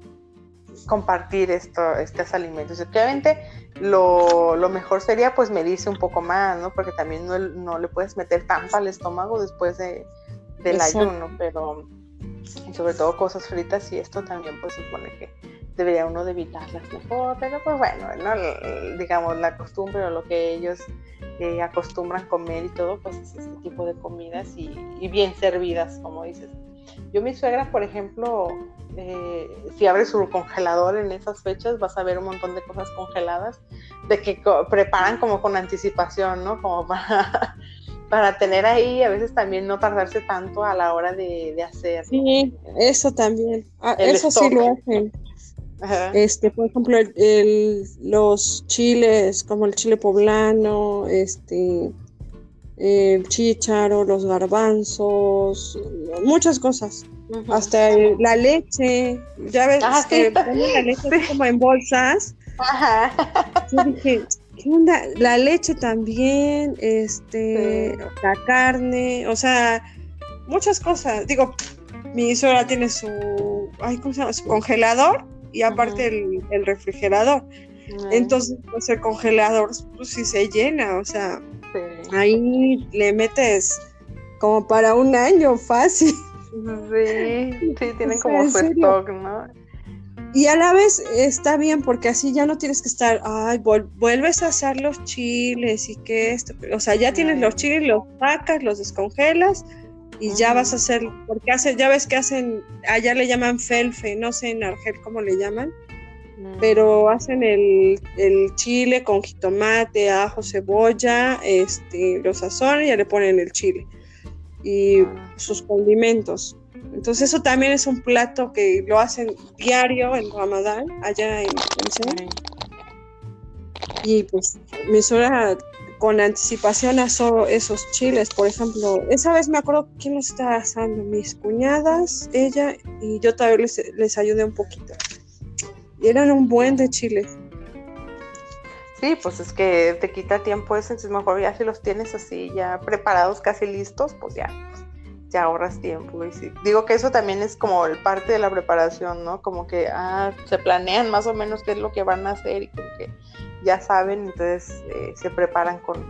compartir esto, estos alimentos. obviamente lo, lo, mejor sería pues medirse un poco más, ¿no? Porque también no, no le puedes meter tanto al estómago después de, del ayuno, pero sobre todo cosas fritas y esto también pues supone que debería uno de evitarlas mejor, pero pues bueno, ¿no? digamos la costumbre o lo que ellos eh, acostumbran comer y todo, pues es este tipo de comidas y, y bien servidas, como dices. Yo mi suegra, por ejemplo, eh, si abres su congelador en esas fechas, vas a ver un montón de cosas congeladas, de que preparan como con anticipación, ¿no? Como para, para tener ahí, a veces también no tardarse tanto a la hora de, hacer. Sí, eso también. Ah, eso sí lo hacen. Este, por ejemplo, los chiles, como el chile poblano, este, el chícharo, los garbanzos, muchas cosas. Hasta la leche, ya ves ah, que ponen la leche como en bolsas. Yo dije, ¿qué onda? La leche también, este, la carne, o sea, muchas cosas. Digo, mi suegra tiene su, ay, ¿cómo se llama? Su congelador y aparte el, refrigerador. Entonces, pues el congelador, pues sí se llena, o sea, ahí le metes como para un año fácil. Sí, sí, tienen como su stock, ¿no? Y a la vez está bien porque así ya no tienes que estar, ay, vuelves a hacer los chiles y que esto, o sea, ya tienes los chiles, los sacas, los descongelas y ya vas a hacer, porque hace, ya ves que hacen, allá le llaman felfe, no sé en Argel cómo le llaman, pero hacen el, chile con jitomate, ajo, cebolla, este, los sazones y ya le ponen el chile y ah. sus condimentos. Entonces eso también es un plato que lo hacen diario en Ramadán, allá en, en Y pues mi suegra con anticipación asó esos chiles, por ejemplo. Esa vez me acuerdo quién los estaba asando, mis cuñadas, ella y yo todavía les, les ayudé un poquito. Y eran un buen de chiles. Sí, pues es que te quita tiempo eso, entonces mejor ya si los tienes así ya preparados, casi listos, pues ya, ya ahorras tiempo. Y Digo que eso también es como el parte de la preparación, ¿no? Como que ah, se planean más o menos qué es lo que van a hacer y como que ya saben, entonces eh, se preparan con,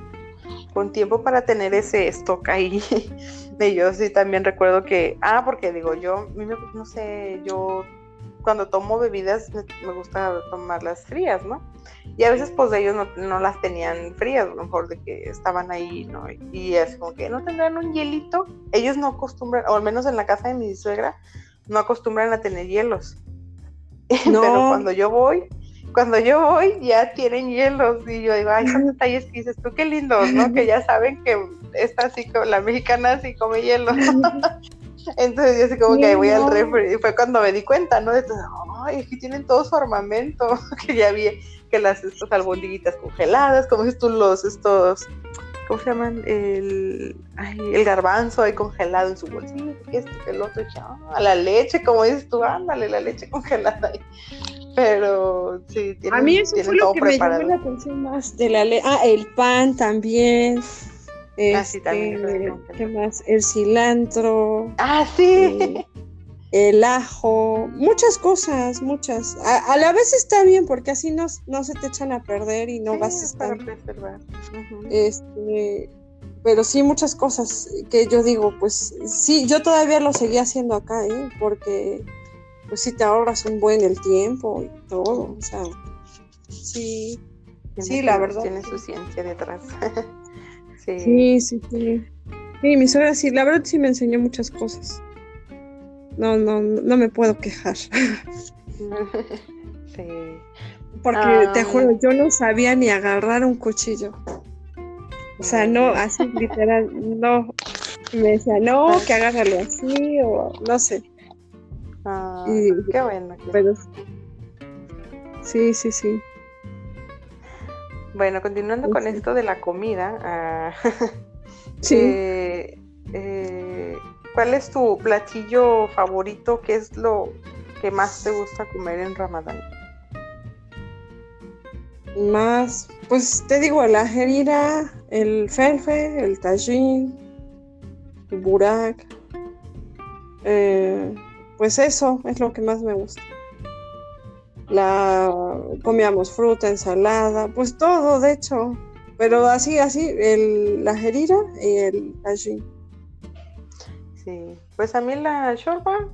con tiempo para tener ese stock ahí. de yo sí también recuerdo que, ah, porque digo, yo, no sé, yo cuando tomo bebidas me gusta tomarlas frías, ¿no? Y a veces pues ellos no, las tenían frías, a lo mejor de que estaban ahí, ¿no? Y es como que no tendrán un hielito. Ellos no acostumbran, o al menos en la casa de mi suegra, no acostumbran a tener hielos. No. Pero cuando yo voy, cuando yo voy ya tienen hielos y yo digo, ay, son detalles que dices tú, qué lindos, ¿no? Que ya saben que esta así, la mexicana así come hielo. Entonces yo así como que voy al refri y fue cuando me di cuenta, ¿no? De todo, ay, aquí tienen todo su armamento, que ya vi que las estas albondiguitas congeladas, como dices tú, los estos, ¿cómo se llaman? El, ay, el garbanzo ahí congelado en su bolsillo, esto, el otro, a la leche, como dices tú, ándale, la leche congelada ahí. Pero sí, tienen, A mí eso fue lo que me llamó la atención más de la leche. Ah, el pan también. Este, ¿Qué más? El cilantro. Ah, sí. Eh, el ajo, muchas cosas, muchas. A, la vez está bien porque así no, no se te echan a perder y no vas a estar. Para preservar. Este, pero sí muchas cosas que yo digo, pues sí, yo todavía lo seguía haciendo acá, ¿eh? Porque pues sí te ahorras un buen el tiempo y todo, o sea, sí, sí, la verdad. Tiene su ciencia detrás. Sí. sí, sí, sí. mi suegra sí, la verdad sí me enseñó muchas cosas. No, no, no me puedo quejar. sí. Porque te juro, yo no sabía ni agarrar un cuchillo. O sea, no, así literal, no. Me decía, no, que agárralo así, o no sé. Ah, qué bueno. Pero, sí, sí, sí. Bueno, continuando con esto de la comida, ah, eh, eh, ¿cuál es tu platillo favorito? ¿Qué es lo que más te gusta comer en Ramadán? Más, pues te digo, la jerira, el felfe, el tajín, el burak. Eh, pues eso es lo que más me gusta. La comíamos fruta, ensalada, pues todo, de hecho. Pero así, así, el, la jerira y el tajín. Sí, pues a mí la shorba,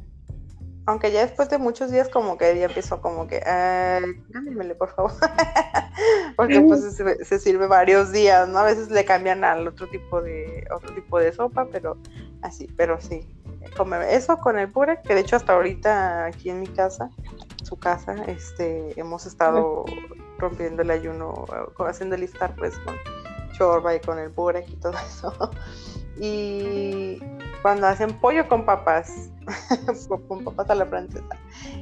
aunque ya después de muchos días como que ya empezó como que, cámbiamele por favor, porque pues se, sirve varios días, ¿no? A veces le cambian al otro tipo de, otro tipo de sopa, pero así, pero sí, eso con el puré, que de hecho hasta ahorita aquí en mi casa, su casa, este, hemos estado rompiendo el ayuno, haciendo el iftar pues con chorba y con el puré y todo eso. Y cuando hacen pollo con papas, con papas a la francesa,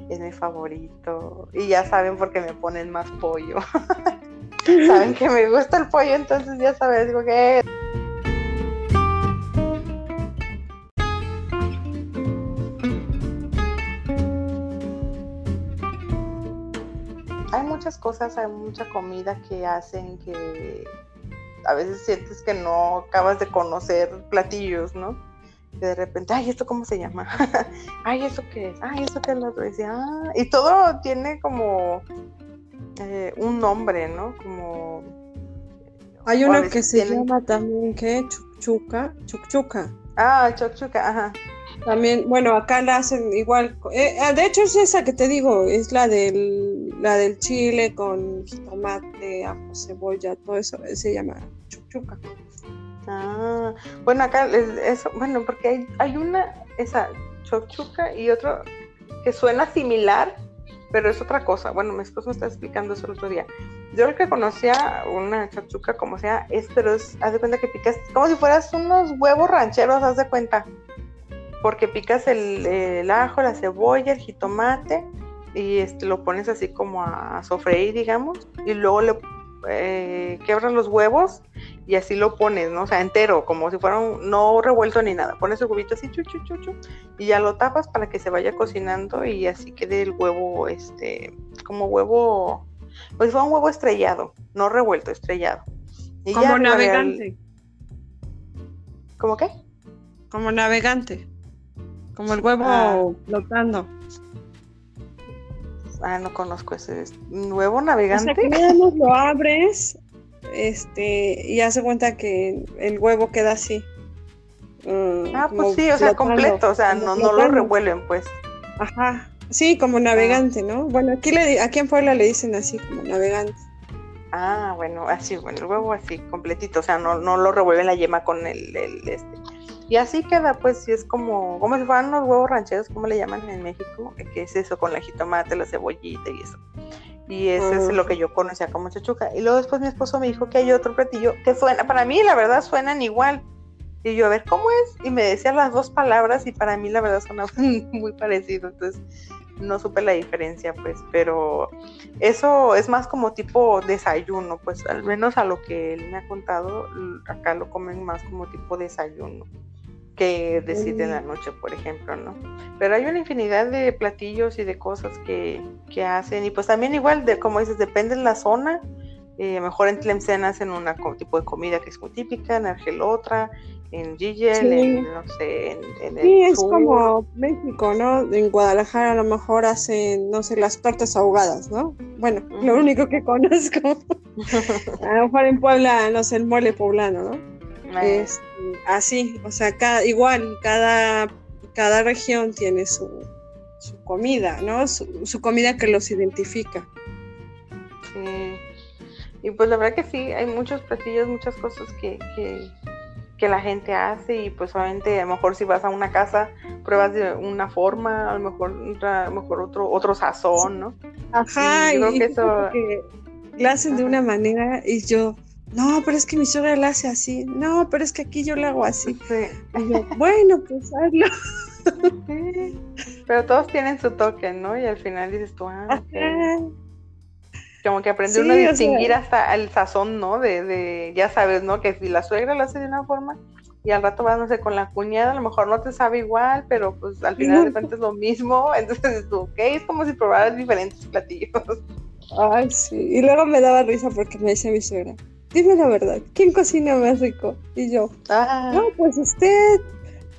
es mi favorito. Y ya saben por qué me ponen más pollo. saben que me gusta el pollo, entonces ya sabes, digo que... muchas cosas, hay mucha comida que hacen que a veces sientes que no acabas de conocer platillos, ¿no? Que de repente, ay, ¿esto cómo se llama? ay, ¿eso qué es? Ay, ¿eso qué es lo otro? Y, ah", y todo tiene como eh, un nombre, ¿no? Como... Hay uno que se llama también, ¿qué? Chuchuca, chuchuca. Ah, chuchuca, ajá. También, bueno, acá la hacen igual. Eh, ah, de hecho, es esa que te digo, es la del, la del chile con tomate, ajo, cebolla, todo eso. Se llama chuchuca. Ah, bueno, acá es eso, bueno, porque hay, hay una, esa chochuca y otro que suena similar, pero es otra cosa. Bueno, mi esposo me está explicando eso el otro día. Yo lo que conocía una chochuca como sea es, pero es, haz de cuenta que picas como si fueras unos huevos rancheros, haz de cuenta porque picas el, ajo, la cebolla, el jitomate y este, lo pones así como a, sofreír, digamos, y luego le eh, quebras los huevos y así lo pones, ¿no? O sea, entero, como si fuera un, no revuelto ni nada. Pones el huevito así, chu, chu, chu, y ya lo tapas para que se vaya cocinando y así quede el huevo, este, como huevo, pues fue un huevo estrellado, no revuelto, estrellado. como navegante. ¿Cómo qué? Como navegante. Como el huevo ah. flotando. Ah, no conozco ese huevo navegante. O sea, que lo abres este, y hace cuenta que el huevo queda así. Mm, ah, pues sí, o sea, completo, o sea, no, no lo revuelven, pues. Ajá, sí, como navegante, ¿no? Bueno, aquí, le, aquí en Puebla le dicen así, como navegante. Ah, bueno, así, bueno, el huevo así, completito, o sea, no, no lo revuelven la yema con el, el este, y así queda, pues, si es como, como si fueran unos huevos rancheros, como le llaman en México, que es eso, con la jitomate, la cebollita y eso. Y eso es lo que yo conocía como chachuca. Y luego después mi esposo me dijo que hay otro platillo que suena, para mí la verdad suenan igual. Y yo, a ver, ¿cómo es? Y me decía las dos palabras y para mí la verdad suena muy parecido. Entonces, no supe la diferencia, pues, pero eso es más como tipo desayuno, pues, al menos a lo que él me ha contado, acá lo comen más como tipo desayuno que decide en la noche, por ejemplo, ¿no? Pero hay una infinidad de platillos y de cosas que, que hacen, y pues también igual, de como dices, depende de la zona, eh, mejor en Tlemcen hacen un tipo de comida que es muy típica, en Argel otra, en Gigel, en, no sé, en, el Sí, es como México, ¿no? En Guadalajara a lo mejor hacen, no sé, las tortas ahogadas, ¿no? Bueno, lo único que conozco. a lo mejor en Puebla, no sé, el mole poblano, ¿no? Es, así, o sea, cada, igual, cada, cada región tiene su, su comida, ¿no? Su, comida que los identifica. Sí. Y pues la verdad que sí, hay muchos platillos, muchas cosas que, que, que, la gente hace y pues obviamente a lo mejor si vas a una casa pruebas de una forma, a lo mejor, a lo mejor otro, otro sazón, ¿no? Ajá, y, creo que eso... lo hacen de una manera y yo, no, pero es que mi suegra la hace así, no, pero es que aquí yo la hago así. bueno, pues hazlo. Pero todos tienen su toque, ¿no? Y al final dices tú, ah, Como que aprende uno a distinguir hasta el sazón, ¿no? De, de, ya sabes, ¿no? Que si la suegra lo hace de una forma y al rato vas, no sé, con la cuñada, a lo mejor no te sabe igual, pero pues al final de cuentas es lo mismo. Entonces tú, ok, es como si probaras diferentes platillos. Ay, sí. Y luego me daba risa porque me decía mi suegra, dime la verdad, ¿quién cocina más rico? Y yo, ah. no, pues usted.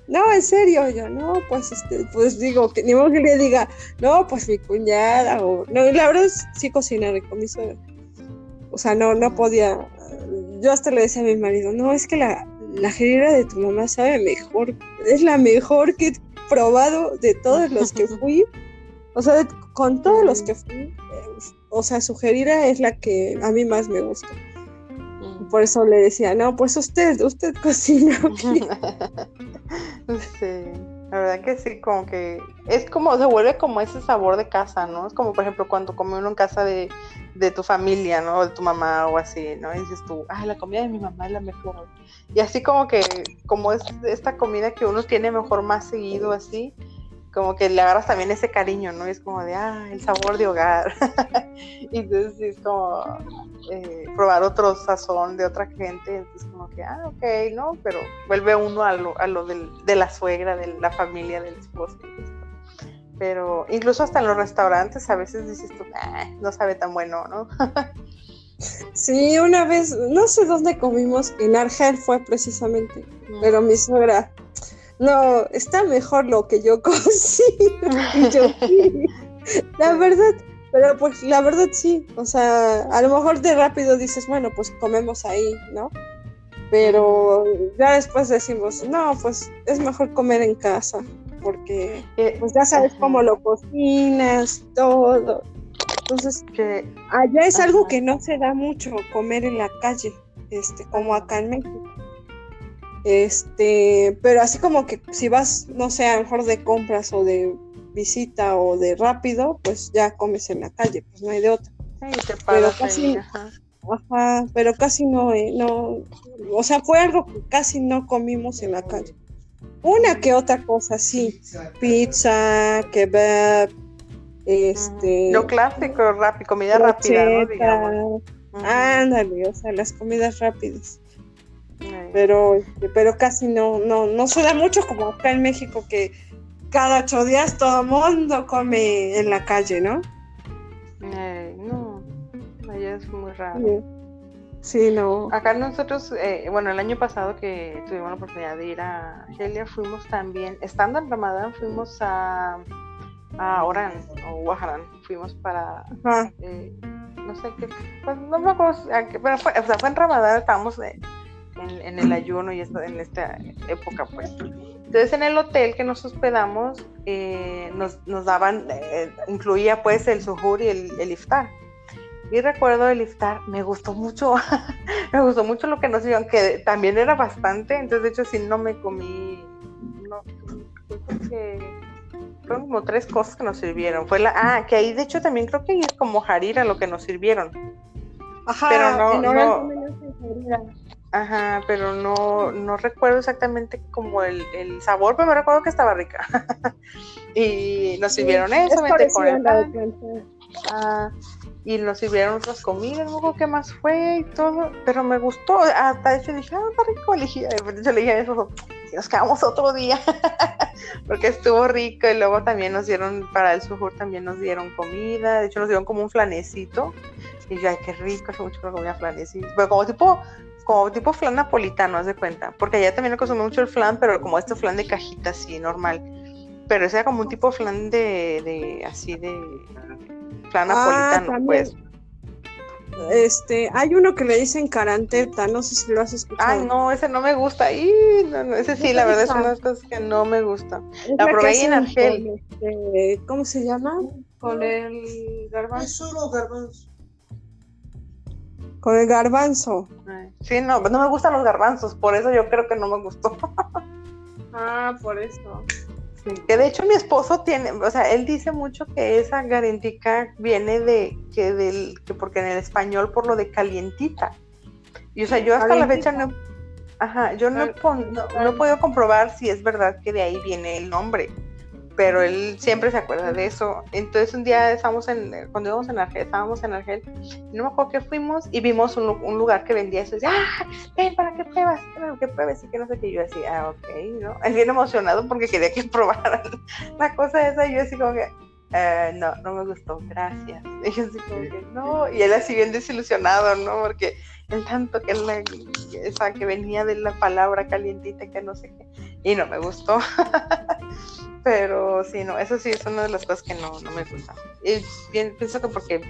no, en serio, yo, no, pues, este, pues digo, que ni modo que le diga, no, pues mi cuñada, o, no, la verdad sí cocinar con mi suegra. O sea, no, no podía, yo hasta le decía a mi marido, no, es que la, la de tu mamá sabe mejor, es la mejor que he probado de todos los que fui. O sea, con todos los que fui, eh, o sea, su es la que a mí más me gusta. Por eso le decía, no, pues usted, usted cocina. sí, la verdad que sí, como que es como, se vuelve como ese sabor de casa, ¿no? Es como, por ejemplo, cuando come uno en casa de, de tu familia, ¿no? De tu mamá o así, ¿no? Y dices tú, ah, la comida de mi mamá es la mejor. Y así como que, como es esta comida que uno tiene mejor más seguido así, como que le agarras también ese cariño, ¿no? Es como de, ah, el sabor de hogar. y entonces es como eh, probar otro sazón de otra gente, entonces como que, ah, ok, ¿no? Pero vuelve uno a lo, a lo del, de la suegra, de la familia, del esposo. Pero incluso hasta en los restaurantes a veces dices tú, ah, no sabe tan bueno, ¿no? sí, una vez, no sé dónde comimos, en Argel fue precisamente, pero mi suegra no, está mejor lo que yo cocino. yo, la verdad, pero pues la verdad sí, o sea, a lo mejor de rápido dices, bueno, pues comemos ahí, ¿no? Pero ya después decimos, no, pues es mejor comer en casa, porque eh, pues ya sabes cómo lo cocinas, todo. Entonces, allá es algo que no se da mucho comer en la calle, este, como acá en México. Este, pero así como que si vas, no sé, a lo mejor de compras o de visita o de rápido, pues ya comes en la calle, pues no hay de otra. pero casi, ajá. pero casi no, eh, no, o sea, fue algo que casi no comimos en la calle. Una que otra cosa, sí, pizza, kebab, este... Lo clásico, rápido, comida rápida, Ándale, o sea, las comidas rápidas. Pero, este, pero casi no, no, no se da mucho como acá en México que cada ocho días todo el mundo come en la calle, ¿no? no, allá es muy raro. Sí. no. Acá nosotros, eh, bueno, el año pasado que tuvimos la oportunidad de ir a Argelia, fuimos también, estando en Ramadán, fuimos a, a Orán o Guajarán, fuimos para, eh, no sé qué, pues no me acuerdo, pero fue, o sea, fue en Ramadán, estábamos... Eh, en, el ayuno y en esta época, pues. Entonces en el hotel que nos hospedamos eh, nos, nos, daban, eh, incluía pues el suhur y el, el, iftar. Y recuerdo el iftar, me gustó mucho, me gustó mucho lo que nos dieron, que también era bastante, entonces de hecho si no me comí, no, que fueron como tres cosas que nos sirvieron. Fue la, ah, que ahí de hecho también creo que es como harira lo que nos sirvieron. Ajá, pero no, no, Ajá, pero no, no recuerdo exactamente como el, el, sabor, pero me recuerdo que estaba rica. y nos sirvieron eso, con el ah, y nos sirvieron otras comidas, sé qué más fue y todo, pero me gustó, hasta eso dije, ah, está rico, le dije, yo le dije eso, si nos quedamos otro día, porque estuvo rico y luego también nos dieron, para el sujur también nos dieron comida, de hecho nos dieron como un flanecito, y yo, ay, qué rico, hace mucho que no comía flanecito, pero como tipo como tipo flan napolitano, haz de cuenta. Porque allá también consume mucho el flan, pero como este flan de cajita así, normal. Pero ese era como un tipo flan de, de así de flan ah, napolitano, pues. Este, hay uno que le dicen caranteta, no sé si lo has escuchado. Ay, no, ese no me gusta. Y no, ese sí, la verdad es una de las cosas que no me gusta. la, probé en Argel. Este, ¿Cómo se llama? Con el garbanzo. solo garbanzo. Con el garbanzo. Sí, no, no me gustan los garbanzos, por eso yo creo que no me gustó. ah, por eso. Sí, que de hecho mi esposo tiene, o sea, él dice mucho que esa garantica viene de que del que porque en el español por lo de calientita. Y o sea, yo hasta la fecha no ajá, yo no, no, no he podido comprobar si es verdad que de ahí viene el nombre pero él siempre se acuerda de eso. Entonces un día estábamos en, cuando íbamos en Argel, estábamos en Argel, no me acuerdo que fuimos y vimos un, un lugar que vendía eso, y decía, ah, ven para que pruebas, para que pruebes, y que no sé qué, yo así, ah, ok, ¿no? Él bien emocionado porque quería que probaran la cosa esa, y yo así como que, eh, no, no me gustó, gracias. Y así como que, no, y él así bien desilusionado, ¿no? Porque el tanto que, la, esa que venía de la palabra calientita que no sé qué, y no me gustó. Pero sí, no, eso sí es una de las cosas que no, no me gusta. Y bien, pienso que porque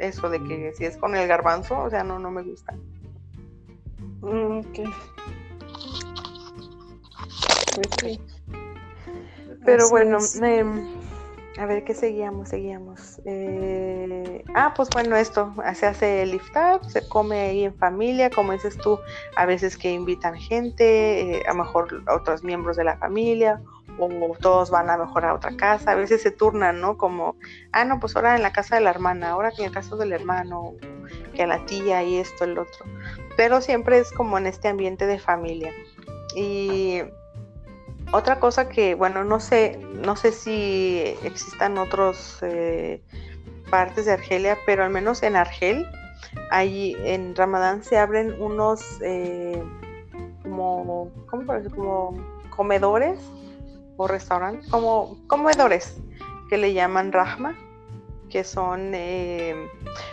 eso de que si es con el garbanzo, o sea, no, no me gusta. Mm, ok. Pues sí. Pero Así bueno. A ver qué seguíamos, seguíamos. Eh, ah, pues bueno, esto, se hace el iftar, se come ahí en familia, como dices tú, a veces que invitan gente, eh, a lo mejor otros miembros de la familia, o todos van a mejor a otra casa, a veces se turnan, ¿no? Como, ah, no, pues ahora en la casa de la hermana, ahora en el caso del hermano, que a la tía y esto, el otro. Pero siempre es como en este ambiente de familia. Y otra cosa que, bueno, no sé, no sé si existan otras partes de Argelia, pero al menos en Argel, ahí en Ramadán se abren unos eh, como, ¿cómo parece? Como comedores o restaurantes, como comedores que le llaman Rahma, que son, eh,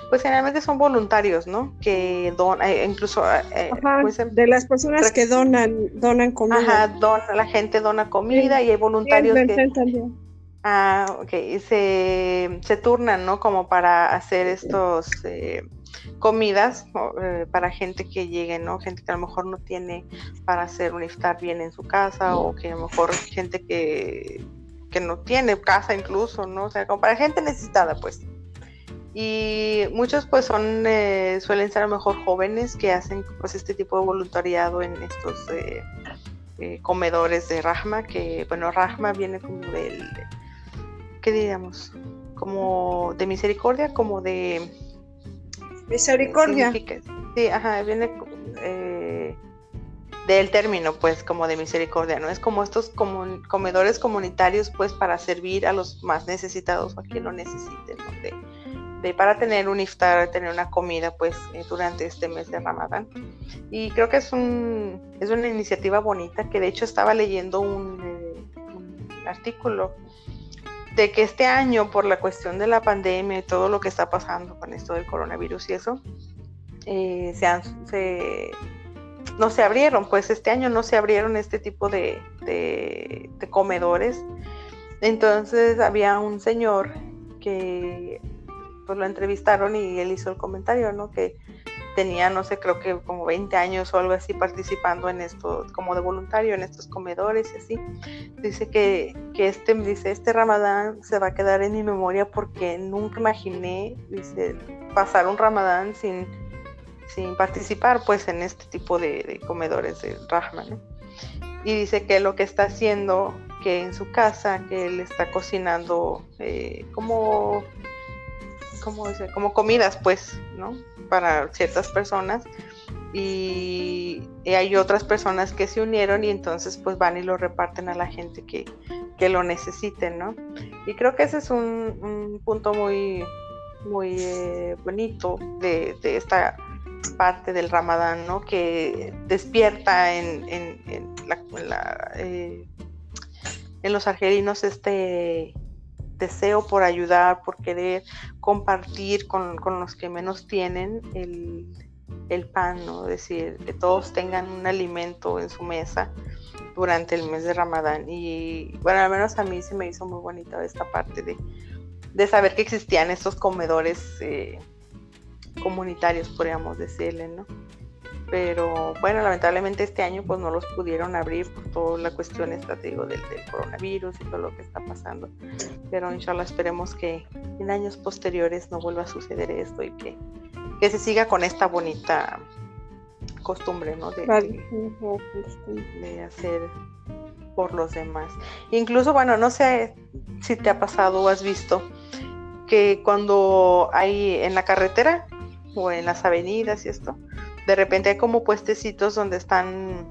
pues generalmente son voluntarios, ¿no? Que donan, eh, incluso... eh, Ajá, pues, em- de las personas que donan, donan comida. Ajá, dona, la gente dona comida y hay voluntarios que... También. Ah, ok, y se, se turnan, ¿no? Como para hacer estos comidas eh, para gente que llegue, ¿no? Gente que a lo mejor no tiene para hacer un iftar bien en su casa o que a lo mejor gente que, que no tiene casa incluso, ¿no? O sea, como para gente necesitada, pues. Y muchos pues son, eh, suelen ser a lo mejor jóvenes que hacen pues este tipo de voluntariado en estos eh, eh, comedores de Rahma, que bueno, Rahma viene como del, ¿qué diríamos? Como de misericordia, como de... Misericordia. Sí, ajá, viene del término, pues, como de misericordia, ¿no? Es como estos comun- comedores comunitarios, pues, para servir a los más necesitados o a quien lo necesite, ¿no? De, de- para tener un iftar, tener una comida, pues, eh, durante este mes de Ramadán. Y creo que es, un, es una iniciativa bonita, que de hecho estaba leyendo un, eh, un artículo de que este año, por la cuestión de la pandemia y todo lo que está pasando con esto del coronavirus y eso, eh, se han- se- no se abrieron, pues este año no se abrieron este tipo de, de- comedores. Entonces había un señor que pues lo entrevistaron y él hizo el comentario, ¿no? Que tenía, no sé, creo que como 20 años o algo así participando en esto, como de voluntario en estos comedores y así. Dice que, que este, dice, este ramadán se va a quedar en mi memoria porque nunca imaginé, dice, pasar un ramadán sin, sin participar pues en este tipo de, comedores de Rahma, ¿no? Y dice que lo que está haciendo, que en su casa, que él está cocinando eh, como, como, dice, como comidas pues, ¿no? Para ciertas personas. Y, hay otras personas que se unieron y entonces pues van y lo reparten a la gente que, que lo necesiten, ¿no? Y creo que ese es un, un punto muy, muy eh, bonito de, de esta parte del Ramadán, ¿no? Que despierta en, eh, en los argelinos este deseo por ayudar, por querer compartir con, con los que menos tienen el, el pan, ¿no? Es decir, que todos tengan un alimento en su mesa durante el mes de Ramadán. Y bueno, al menos a mí se me hizo muy bonita esta parte de, de saber que existían estos comedores eh, comunitarios, podríamos decirle, ¿no? Pero bueno, lamentablemente este año pues no los pudieron abrir por toda la cuestión esta, te digo, del, del coronavirus y todo lo que está pasando. Pero inshallah esperemos que en años posteriores no vuelva a suceder esto y que, que se siga con esta bonita costumbre, ¿no? De, de- de hacer por los demás. Incluso, bueno, no sé si te ha pasado o has visto que cuando hay en la carretera o en las avenidas y esto, de repente hay como puestecitos donde están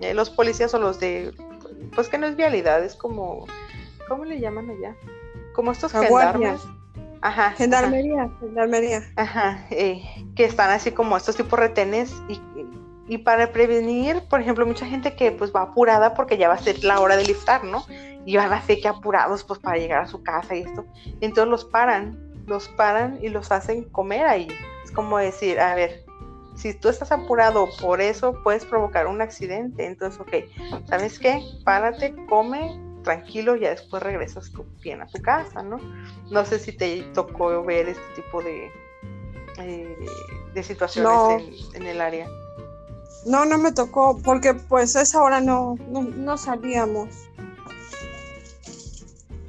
eh, los policías o los de, pues que no es vialidad, es como, ¿cómo le llaman allá? Como estos gendarmes. Ajá. ajá. Gendarmería, gendarmería. Ajá, eh, que están así como estos tipos retenes y, y para prevenir, por ejemplo, mucha gente que pues va apurada porque ya va a ser la hora del iftar, ¿no? y van así que apurados pues para llegar a su casa y esto. Entonces los paran, los paran y los hacen comer ahí. Es como decir, a ver, si tú estás apurado por eso, puedes provocar un accidente. Entonces, ok, ¿sabes qué? Párate, come, tranquilo, ya después regresas bien a tu casa, ¿no? No sé si te tocó ver este tipo de, eh, de situaciones en, el área. No, no me tocó, porque pues a esa hora no, no, salíamos.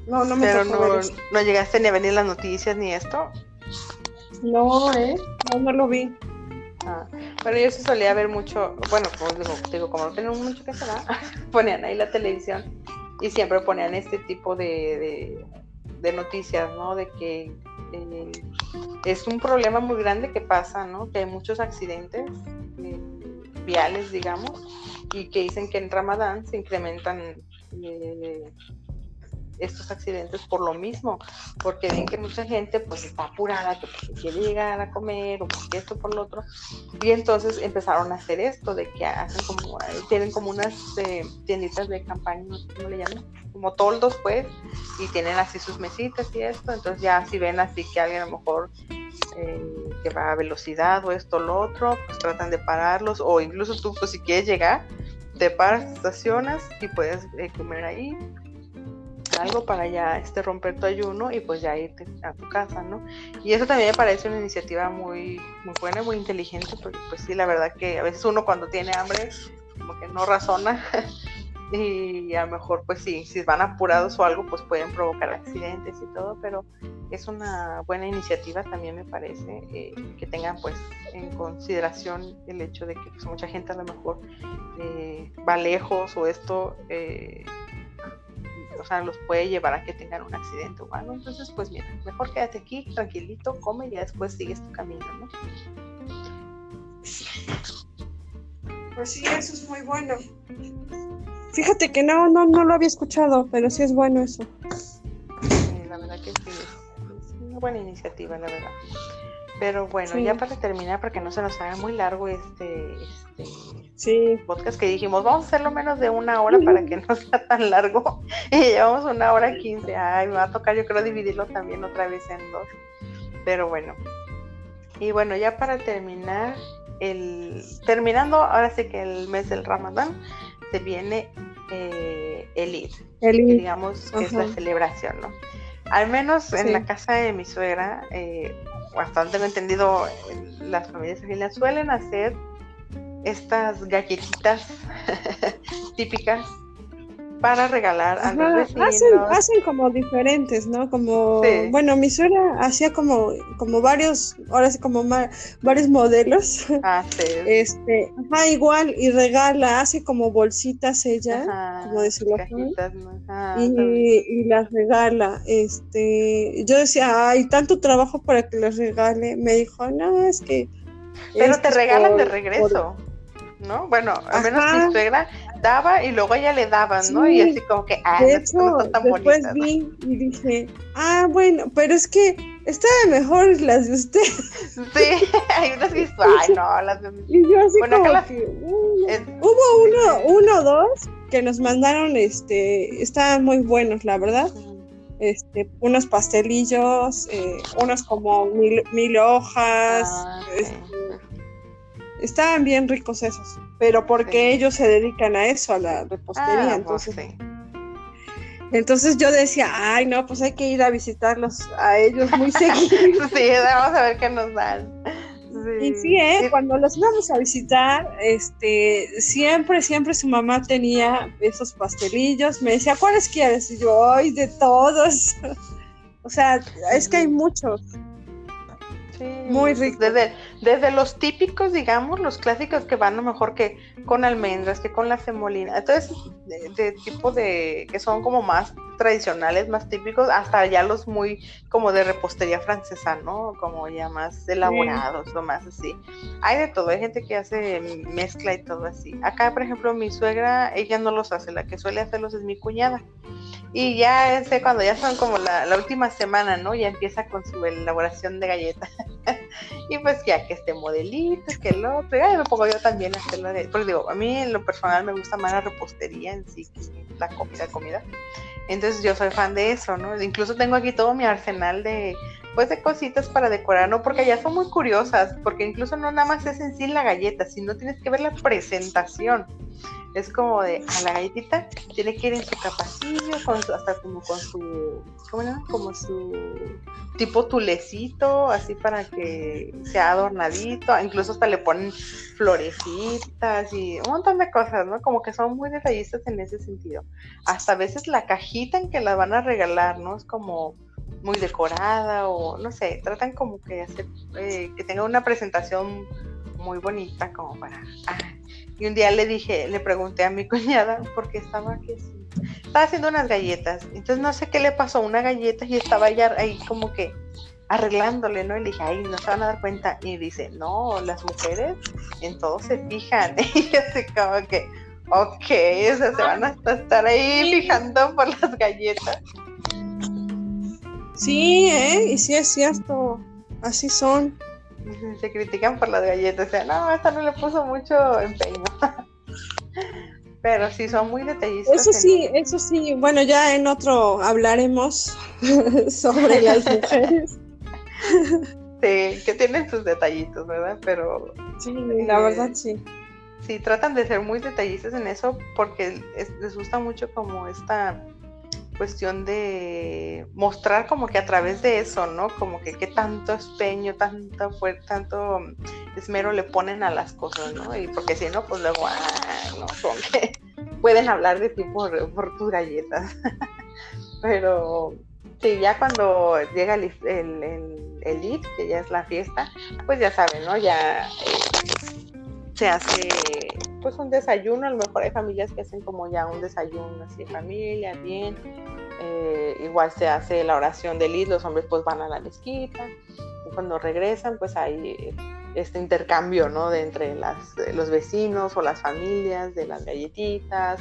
No, no me Pero no, no llegaste ni a venir las noticias ni esto. No, ¿eh? No, lo vi. Ah, bueno, yo sí solía ver mucho, bueno, como digo, como no tenemos mucho que hacer, ponían ahí la televisión y siempre ponían este tipo de, de, noticias, ¿no? De que eh, es un problema muy grande que pasa, ¿no? Que hay muchos accidentes eh, viales, digamos, y que dicen que en Ramadán se incrementan eh, estos accidentes por lo mismo, porque ven que mucha gente pues está apurada, que quiere llegar a comer o porque esto por lo otro, y entonces empezaron a hacer esto, de que hacen como, tienen como unas eh, tienditas de campaña, cómo le llaman, como toldos pues, y tienen así sus mesitas y esto, entonces ya si ven así que alguien a lo mejor eh, que va a velocidad o esto o lo otro, pues tratan de pararlos, o incluso tú pues si quieres llegar, te paras, estacionas y puedes eh, comer ahí algo para ya este, romper tu ayuno y pues ya irte a tu casa, ¿no? Y eso también me parece una iniciativa muy, muy buena, muy inteligente, porque pues sí, la verdad que a veces uno cuando tiene hambre como que no razona y a lo mejor pues sí, si van apurados o algo pues pueden provocar accidentes y todo, pero es una buena iniciativa también me parece eh, que tengan pues en consideración el hecho de que pues, mucha gente a lo mejor eh, va lejos o esto eh, o sea, los puede llevar a que tengan un accidente o algo. Entonces, pues mira, mejor quédate aquí, tranquilito, come y ya después sigues tu camino, ¿no? Pues sí, eso es muy bueno. Fíjate que no, no, no lo había escuchado, pero sí es bueno eso. la verdad que sí, es una buena iniciativa, la verdad. Pero bueno, ya para terminar, para que no se nos haga muy largo este, este sí. podcast que dijimos, vamos a hacerlo menos de una hora para que no sea tan largo. Y llevamos una hora quince. Ay, me va a tocar yo creo dividirlo también otra vez en dos. Pero bueno. Y bueno, ya para terminar, el terminando, ahora sí que el mes del Ramadán, se viene eh, el Eid. El Digamos que es la celebración, ¿no? Al menos en la casa de mi suegra, eh, bastante he entendido, las familias argentinas suelen hacer estas galletitas típicas para regalar a los vecinos. Hacen, hacen, como diferentes, ¿no? Como, bueno, mi suegra hacía como, como varios, ahora sí como varios modelos. Ah, sí. Este, ajá, igual, y regala, hace como bolsitas ella, como de celofán, y, y, las regala. Este, yo decía, hay tanto trabajo para que las regale. Me dijo, no, es que. Pero te regalan de regreso. ¿no? Bueno, al menos mi suegra daba y luego ella le daban, ¿no? Y así como que, ah, de hecho, después vi y dije, ah, bueno, pero es que estaban mejor las de usted. Sí, hay unas que ay, no, las de Y yo así como que, hubo uno, uno o dos que nos mandaron, este, estaban muy buenos, la verdad. Este, unos pastelillos, eh, unos como mil, mil hojas, ah, este, Estaban bien ricos esos, pero porque ellos se dedican a eso, a la repostería, ah, pues entonces. Entonces yo decía, ay, no, pues hay que ir a visitarlos a ellos muy seguido. sí, vamos a ver qué nos dan. Y sí, ¿eh? cuando los íbamos a visitar, este, siempre, siempre su mamá tenía esos pastelillos. Me decía, ¿cuáles quieres? Y yo, ay, de todos. o sea, es que hay muchos. Muy rico. Desde, desde los típicos, digamos, los clásicos que van a lo mejor que con almendras, que con la semolina. Entonces, de, tipo de, que son como más tradicionales, más típicos, hasta ya los muy como de repostería francesa, ¿no? Como ya más elaborados o más así. Hay de todo, hay gente que hace mezcla y todo así. Acá, por ejemplo, mi suegra, ella no los hace, la que suele hacerlos es mi cuñada. Y ya sé cuando ya son como la, la última semana, ¿no? Ya empieza con su elaboración de galletas. y pues ya que este modelito, que el otro, ya me pongo yo también a hacerlo de, pues digo, a mí en lo personal me gusta más la repostería en sí, la comida, comida. Entonces yo soy fan de eso, ¿no? Incluso tengo aquí todo mi arsenal de, pues de cositas para decorar, ¿no? Porque ya son muy curiosas, porque incluso no nada más es en sí la galleta, sino tienes que ver la presentación. Es como de, a la galletita tiene que ir en su capacillo, con hasta como con su, ¿cómo se Como su tipo tulecito, así para que sea adornadito, incluso hasta le ponen florecitas y un montón de cosas, ¿no? Como que son muy detallistas en ese sentido. Hasta a veces la cajita en que la van a regalar, ¿no? Es como muy decorada o no sé, tratan como que hacer, eh, que tenga una presentación muy bonita como para... Ah, y un día le dije, le pregunté a mi cuñada, porque estaba que estaba haciendo unas galletas. Entonces no sé qué le pasó a una galleta y estaba ya ahí como que arreglándole, ¿no? Y le dije, ay, no se van a dar cuenta. Y dice, no, las mujeres en todo se fijan. Y yo así como que, ok, o sea, se van a estar ahí fijando por las galletas. Sí, ¿eh? Y sí es cierto, así son se critican por las galletas, o sea, no, esta no le puso mucho empeño. Pero sí, son muy detallistas. Eso sí, eso sí, bueno, ya en otro hablaremos sobre las mujeres. Sí, que tienen sus detallitos, ¿verdad? Pero... Sí, la verdad sí. Sí, tratan de ser muy detallistas en eso porque les gusta mucho como esta cuestión de mostrar como que a través de eso, ¿no? Como que qué tanto espeño, tanto, tanto esmero le ponen a las cosas, ¿no? Y porque si no, pues luego, ah, no, son que pueden hablar de ti por, tus galletas. Pero sí, ya cuando llega el, el, el, que ya es la fiesta, pues ya saben, ¿no? Ya eh, se hace pues un desayuno, a lo mejor hay familias que hacen como ya un desayuno así familia, bien, eh, igual se hace la oración del Id, los hombres pues van a la mezquita, y cuando regresan pues hay este intercambio, ¿no? De entre las, los vecinos o las familias, de las galletitas,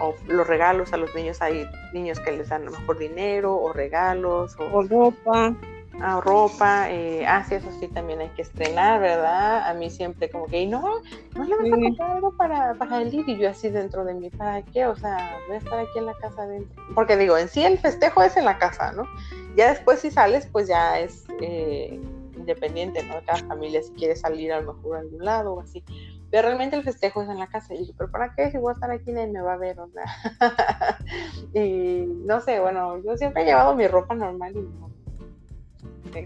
o los regalos a los niños, hay niños que les dan a lo mejor dinero o regalos o ropa a ropa, eh, ah, sí, eso sí también hay que estrenar, ¿verdad? A mí siempre como que, no, no le vas a comprar algo para, para el y yo así dentro de mí, ¿para qué? O sea, voy a estar aquí en la casa dentro. Porque digo, en sí el festejo es en la casa, ¿no? Ya después si sales, pues ya es eh, independiente, ¿no? Cada familia si quiere salir a lo mejor a algún lado o así. Pero realmente el festejo es en la casa. Y yo, ¿pero para qué? Si voy a estar aquí nadie me va a ver, o sea. y no sé, bueno, yo siempre he llevado mi ropa normal y no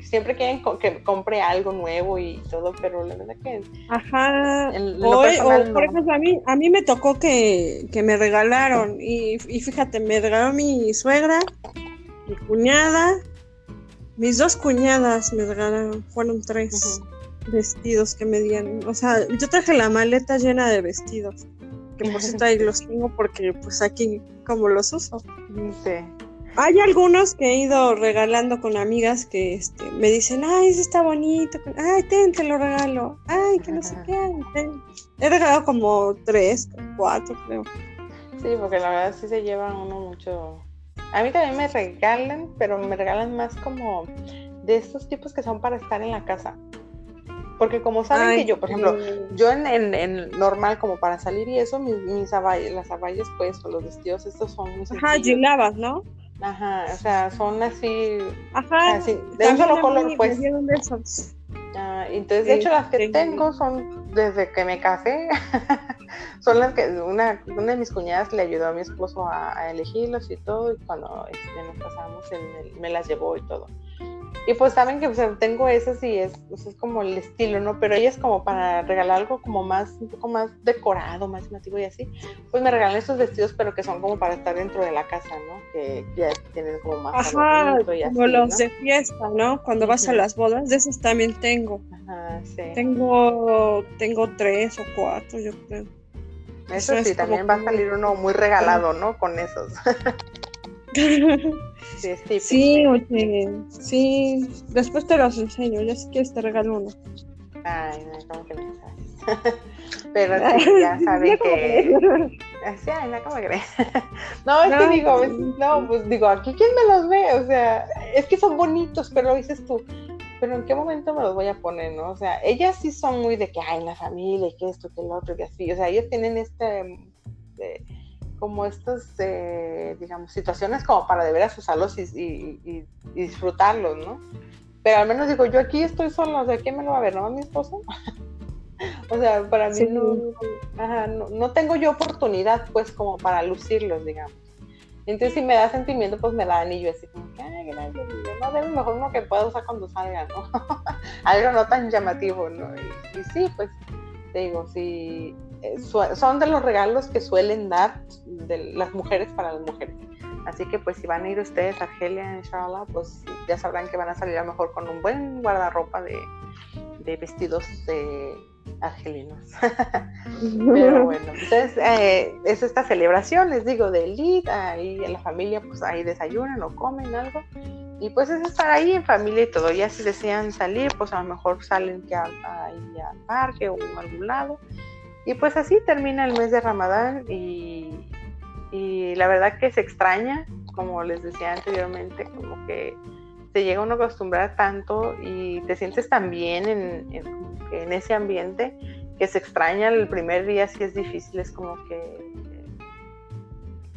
siempre quieren que compre algo nuevo y todo, pero la verdad que... Ajá. Hoy, o, por ejemplo, a mí, a mí me tocó que, me regalaron y, fíjate, me regaló mi suegra, mi cuñada, mis dos cuñadas me regalaron, fueron tres vestidos que me dieron. O sea, yo traje la maleta llena de vestidos, que por cierto ahí los tengo porque pues aquí como los uso. Sí. Hay algunos que he ido regalando con amigas que este, me dicen, ay, ese está bonito, ay, ten, te lo regalo, ay, que no sé qué, He regalado como tres, cuatro, creo. Sí, porque la verdad sí se lleva uno mucho. A mí también me regalan, pero me regalan más como de estos tipos que son para estar en la casa. Porque como saben que yo, por ejemplo, yo en, en, normal como para salir y eso, mis, mis las abayas pues o los vestidos estos son muy Ajá, lavas, ¿no? Ajá, o sea, son así, Ajá, así de un solo color, pues. Ah, entonces, de hecho, las que tengo son desde que me casé, son las que una, una de mis cuñadas le ayudó a mi esposo a, elegirlos y todo, y cuando este, nos casamos, me las llevó y todo. Y pues saben que tengo esas y es, pues, es como el estilo, ¿no? Pero ella es como para regalar algo como más, un poco más decorado, más llamativo y así. Pues me regalan estos vestidos, pero que son como para estar dentro de la casa, ¿no? Que ya tienen como más. Ajá, y así, como los de fiesta, ¿no? Cuando vas a las bodas, de esos también tengo. Ajá, sí. Tengo, tengo tres o cuatro, yo creo. Eso, sí, también va a salir uno muy regalado, ¿no? Con esos. Sí, Sí, oye, sí. Después te los enseño, ya si quieres te regalo uno. Ay, no, como que no sabes. Pero sí, ya saben que. Así, ay, no, ¿cómo crees? no, es que digo, no, pues digo, aquí quién me los ve, o sea, es que son bonitos, pero lo dices tú. pero ¿en qué momento me los voy a poner, no? O sea, ellas sí son muy de que, hay la familia, y que esto, que el otro, que así. O sea, ellas tienen este, eh, como estas, eh, digamos, situaciones como para de veras usarlos y, y, disfrutarlos, ¿no? Pero al menos digo, yo aquí estoy sola, o sea, ¿quién me lo va a ver? ¿No? ¿Mi esposo? o sea, para mí no, no, no tengo yo oportunidad, pues, como para lucirlos, digamos. Entonces, si me da sentimiento, pues me da anillo así como que, ay, gracias, no, debe mejor uno que pueda usar cuando salga, ¿no? Algo no tan llamativo, ¿no? Y, sí, pues, te digo, sí, eh, son de los regalos que suelen dar de las mujeres para las mujeres. Así que, pues, si van a ir ustedes a Argelia, inshallah, pues ya sabrán que van a salir a lo mejor con un buen guardarropa de, de vestidos de argelinos. Pero bueno, entonces eh, es esta celebración, les digo, de Lid, ahí en la familia pues ahí desayunan o comen algo. Y pues es estar ahí en familia y todo. Ya si desean salir, pues a lo mejor salen que a, ahí al parque o a algún lado. Y pues así termina el mes de Ramadán y, la verdad que se extraña, como les decía anteriormente, como que te llega uno a acostumbrar tanto y te sientes tan bien en, ese ambiente que se extraña el primer día si es difícil, es como que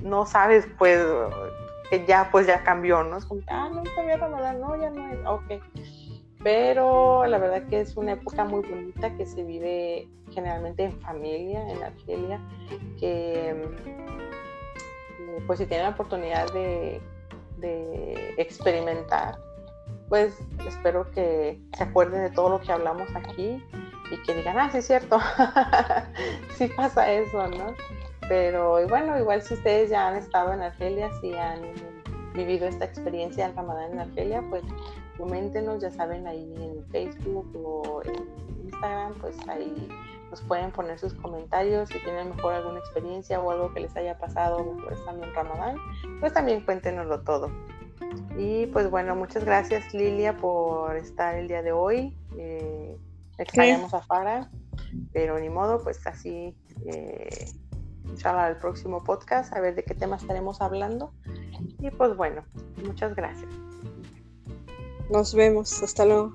no sabes pues que ya pues ya cambió, ¿no? Es como ah, no, todavía Ramadán, no, ya no es, ok. Pero la verdad que es una época muy bonita que se vive generalmente en familia, en Argelia, que mm, pues si tienen la oportunidad de, experimentar pues espero que se acuerden de todo lo que hablamos aquí y que digan, ah, sí es cierto, sí pasa eso, ¿no? Pero bueno, igual si ustedes ya han estado en Argelia, si han vivido esta experiencia del Ramadán en Argelia, pues coméntenos, ya saben, ahí en Facebook o en Instagram, pues ahí nos pueden poner sus comentarios si tienen mejor alguna experiencia o algo que les haya pasado mejor estando en Ramadán, pues también cuéntenoslo todo. Y pues bueno, muchas gracias Lilia por estar el día de hoy. Eh, extrañamos a Farah, pero ni modo, pues así, eh, inshallah, el próximo podcast, a ver de qué tema estaremos hablando. Y pues bueno, muchas gracias. Nos vemos, hasta luego.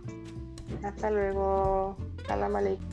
Hasta luego. Salam alaikum.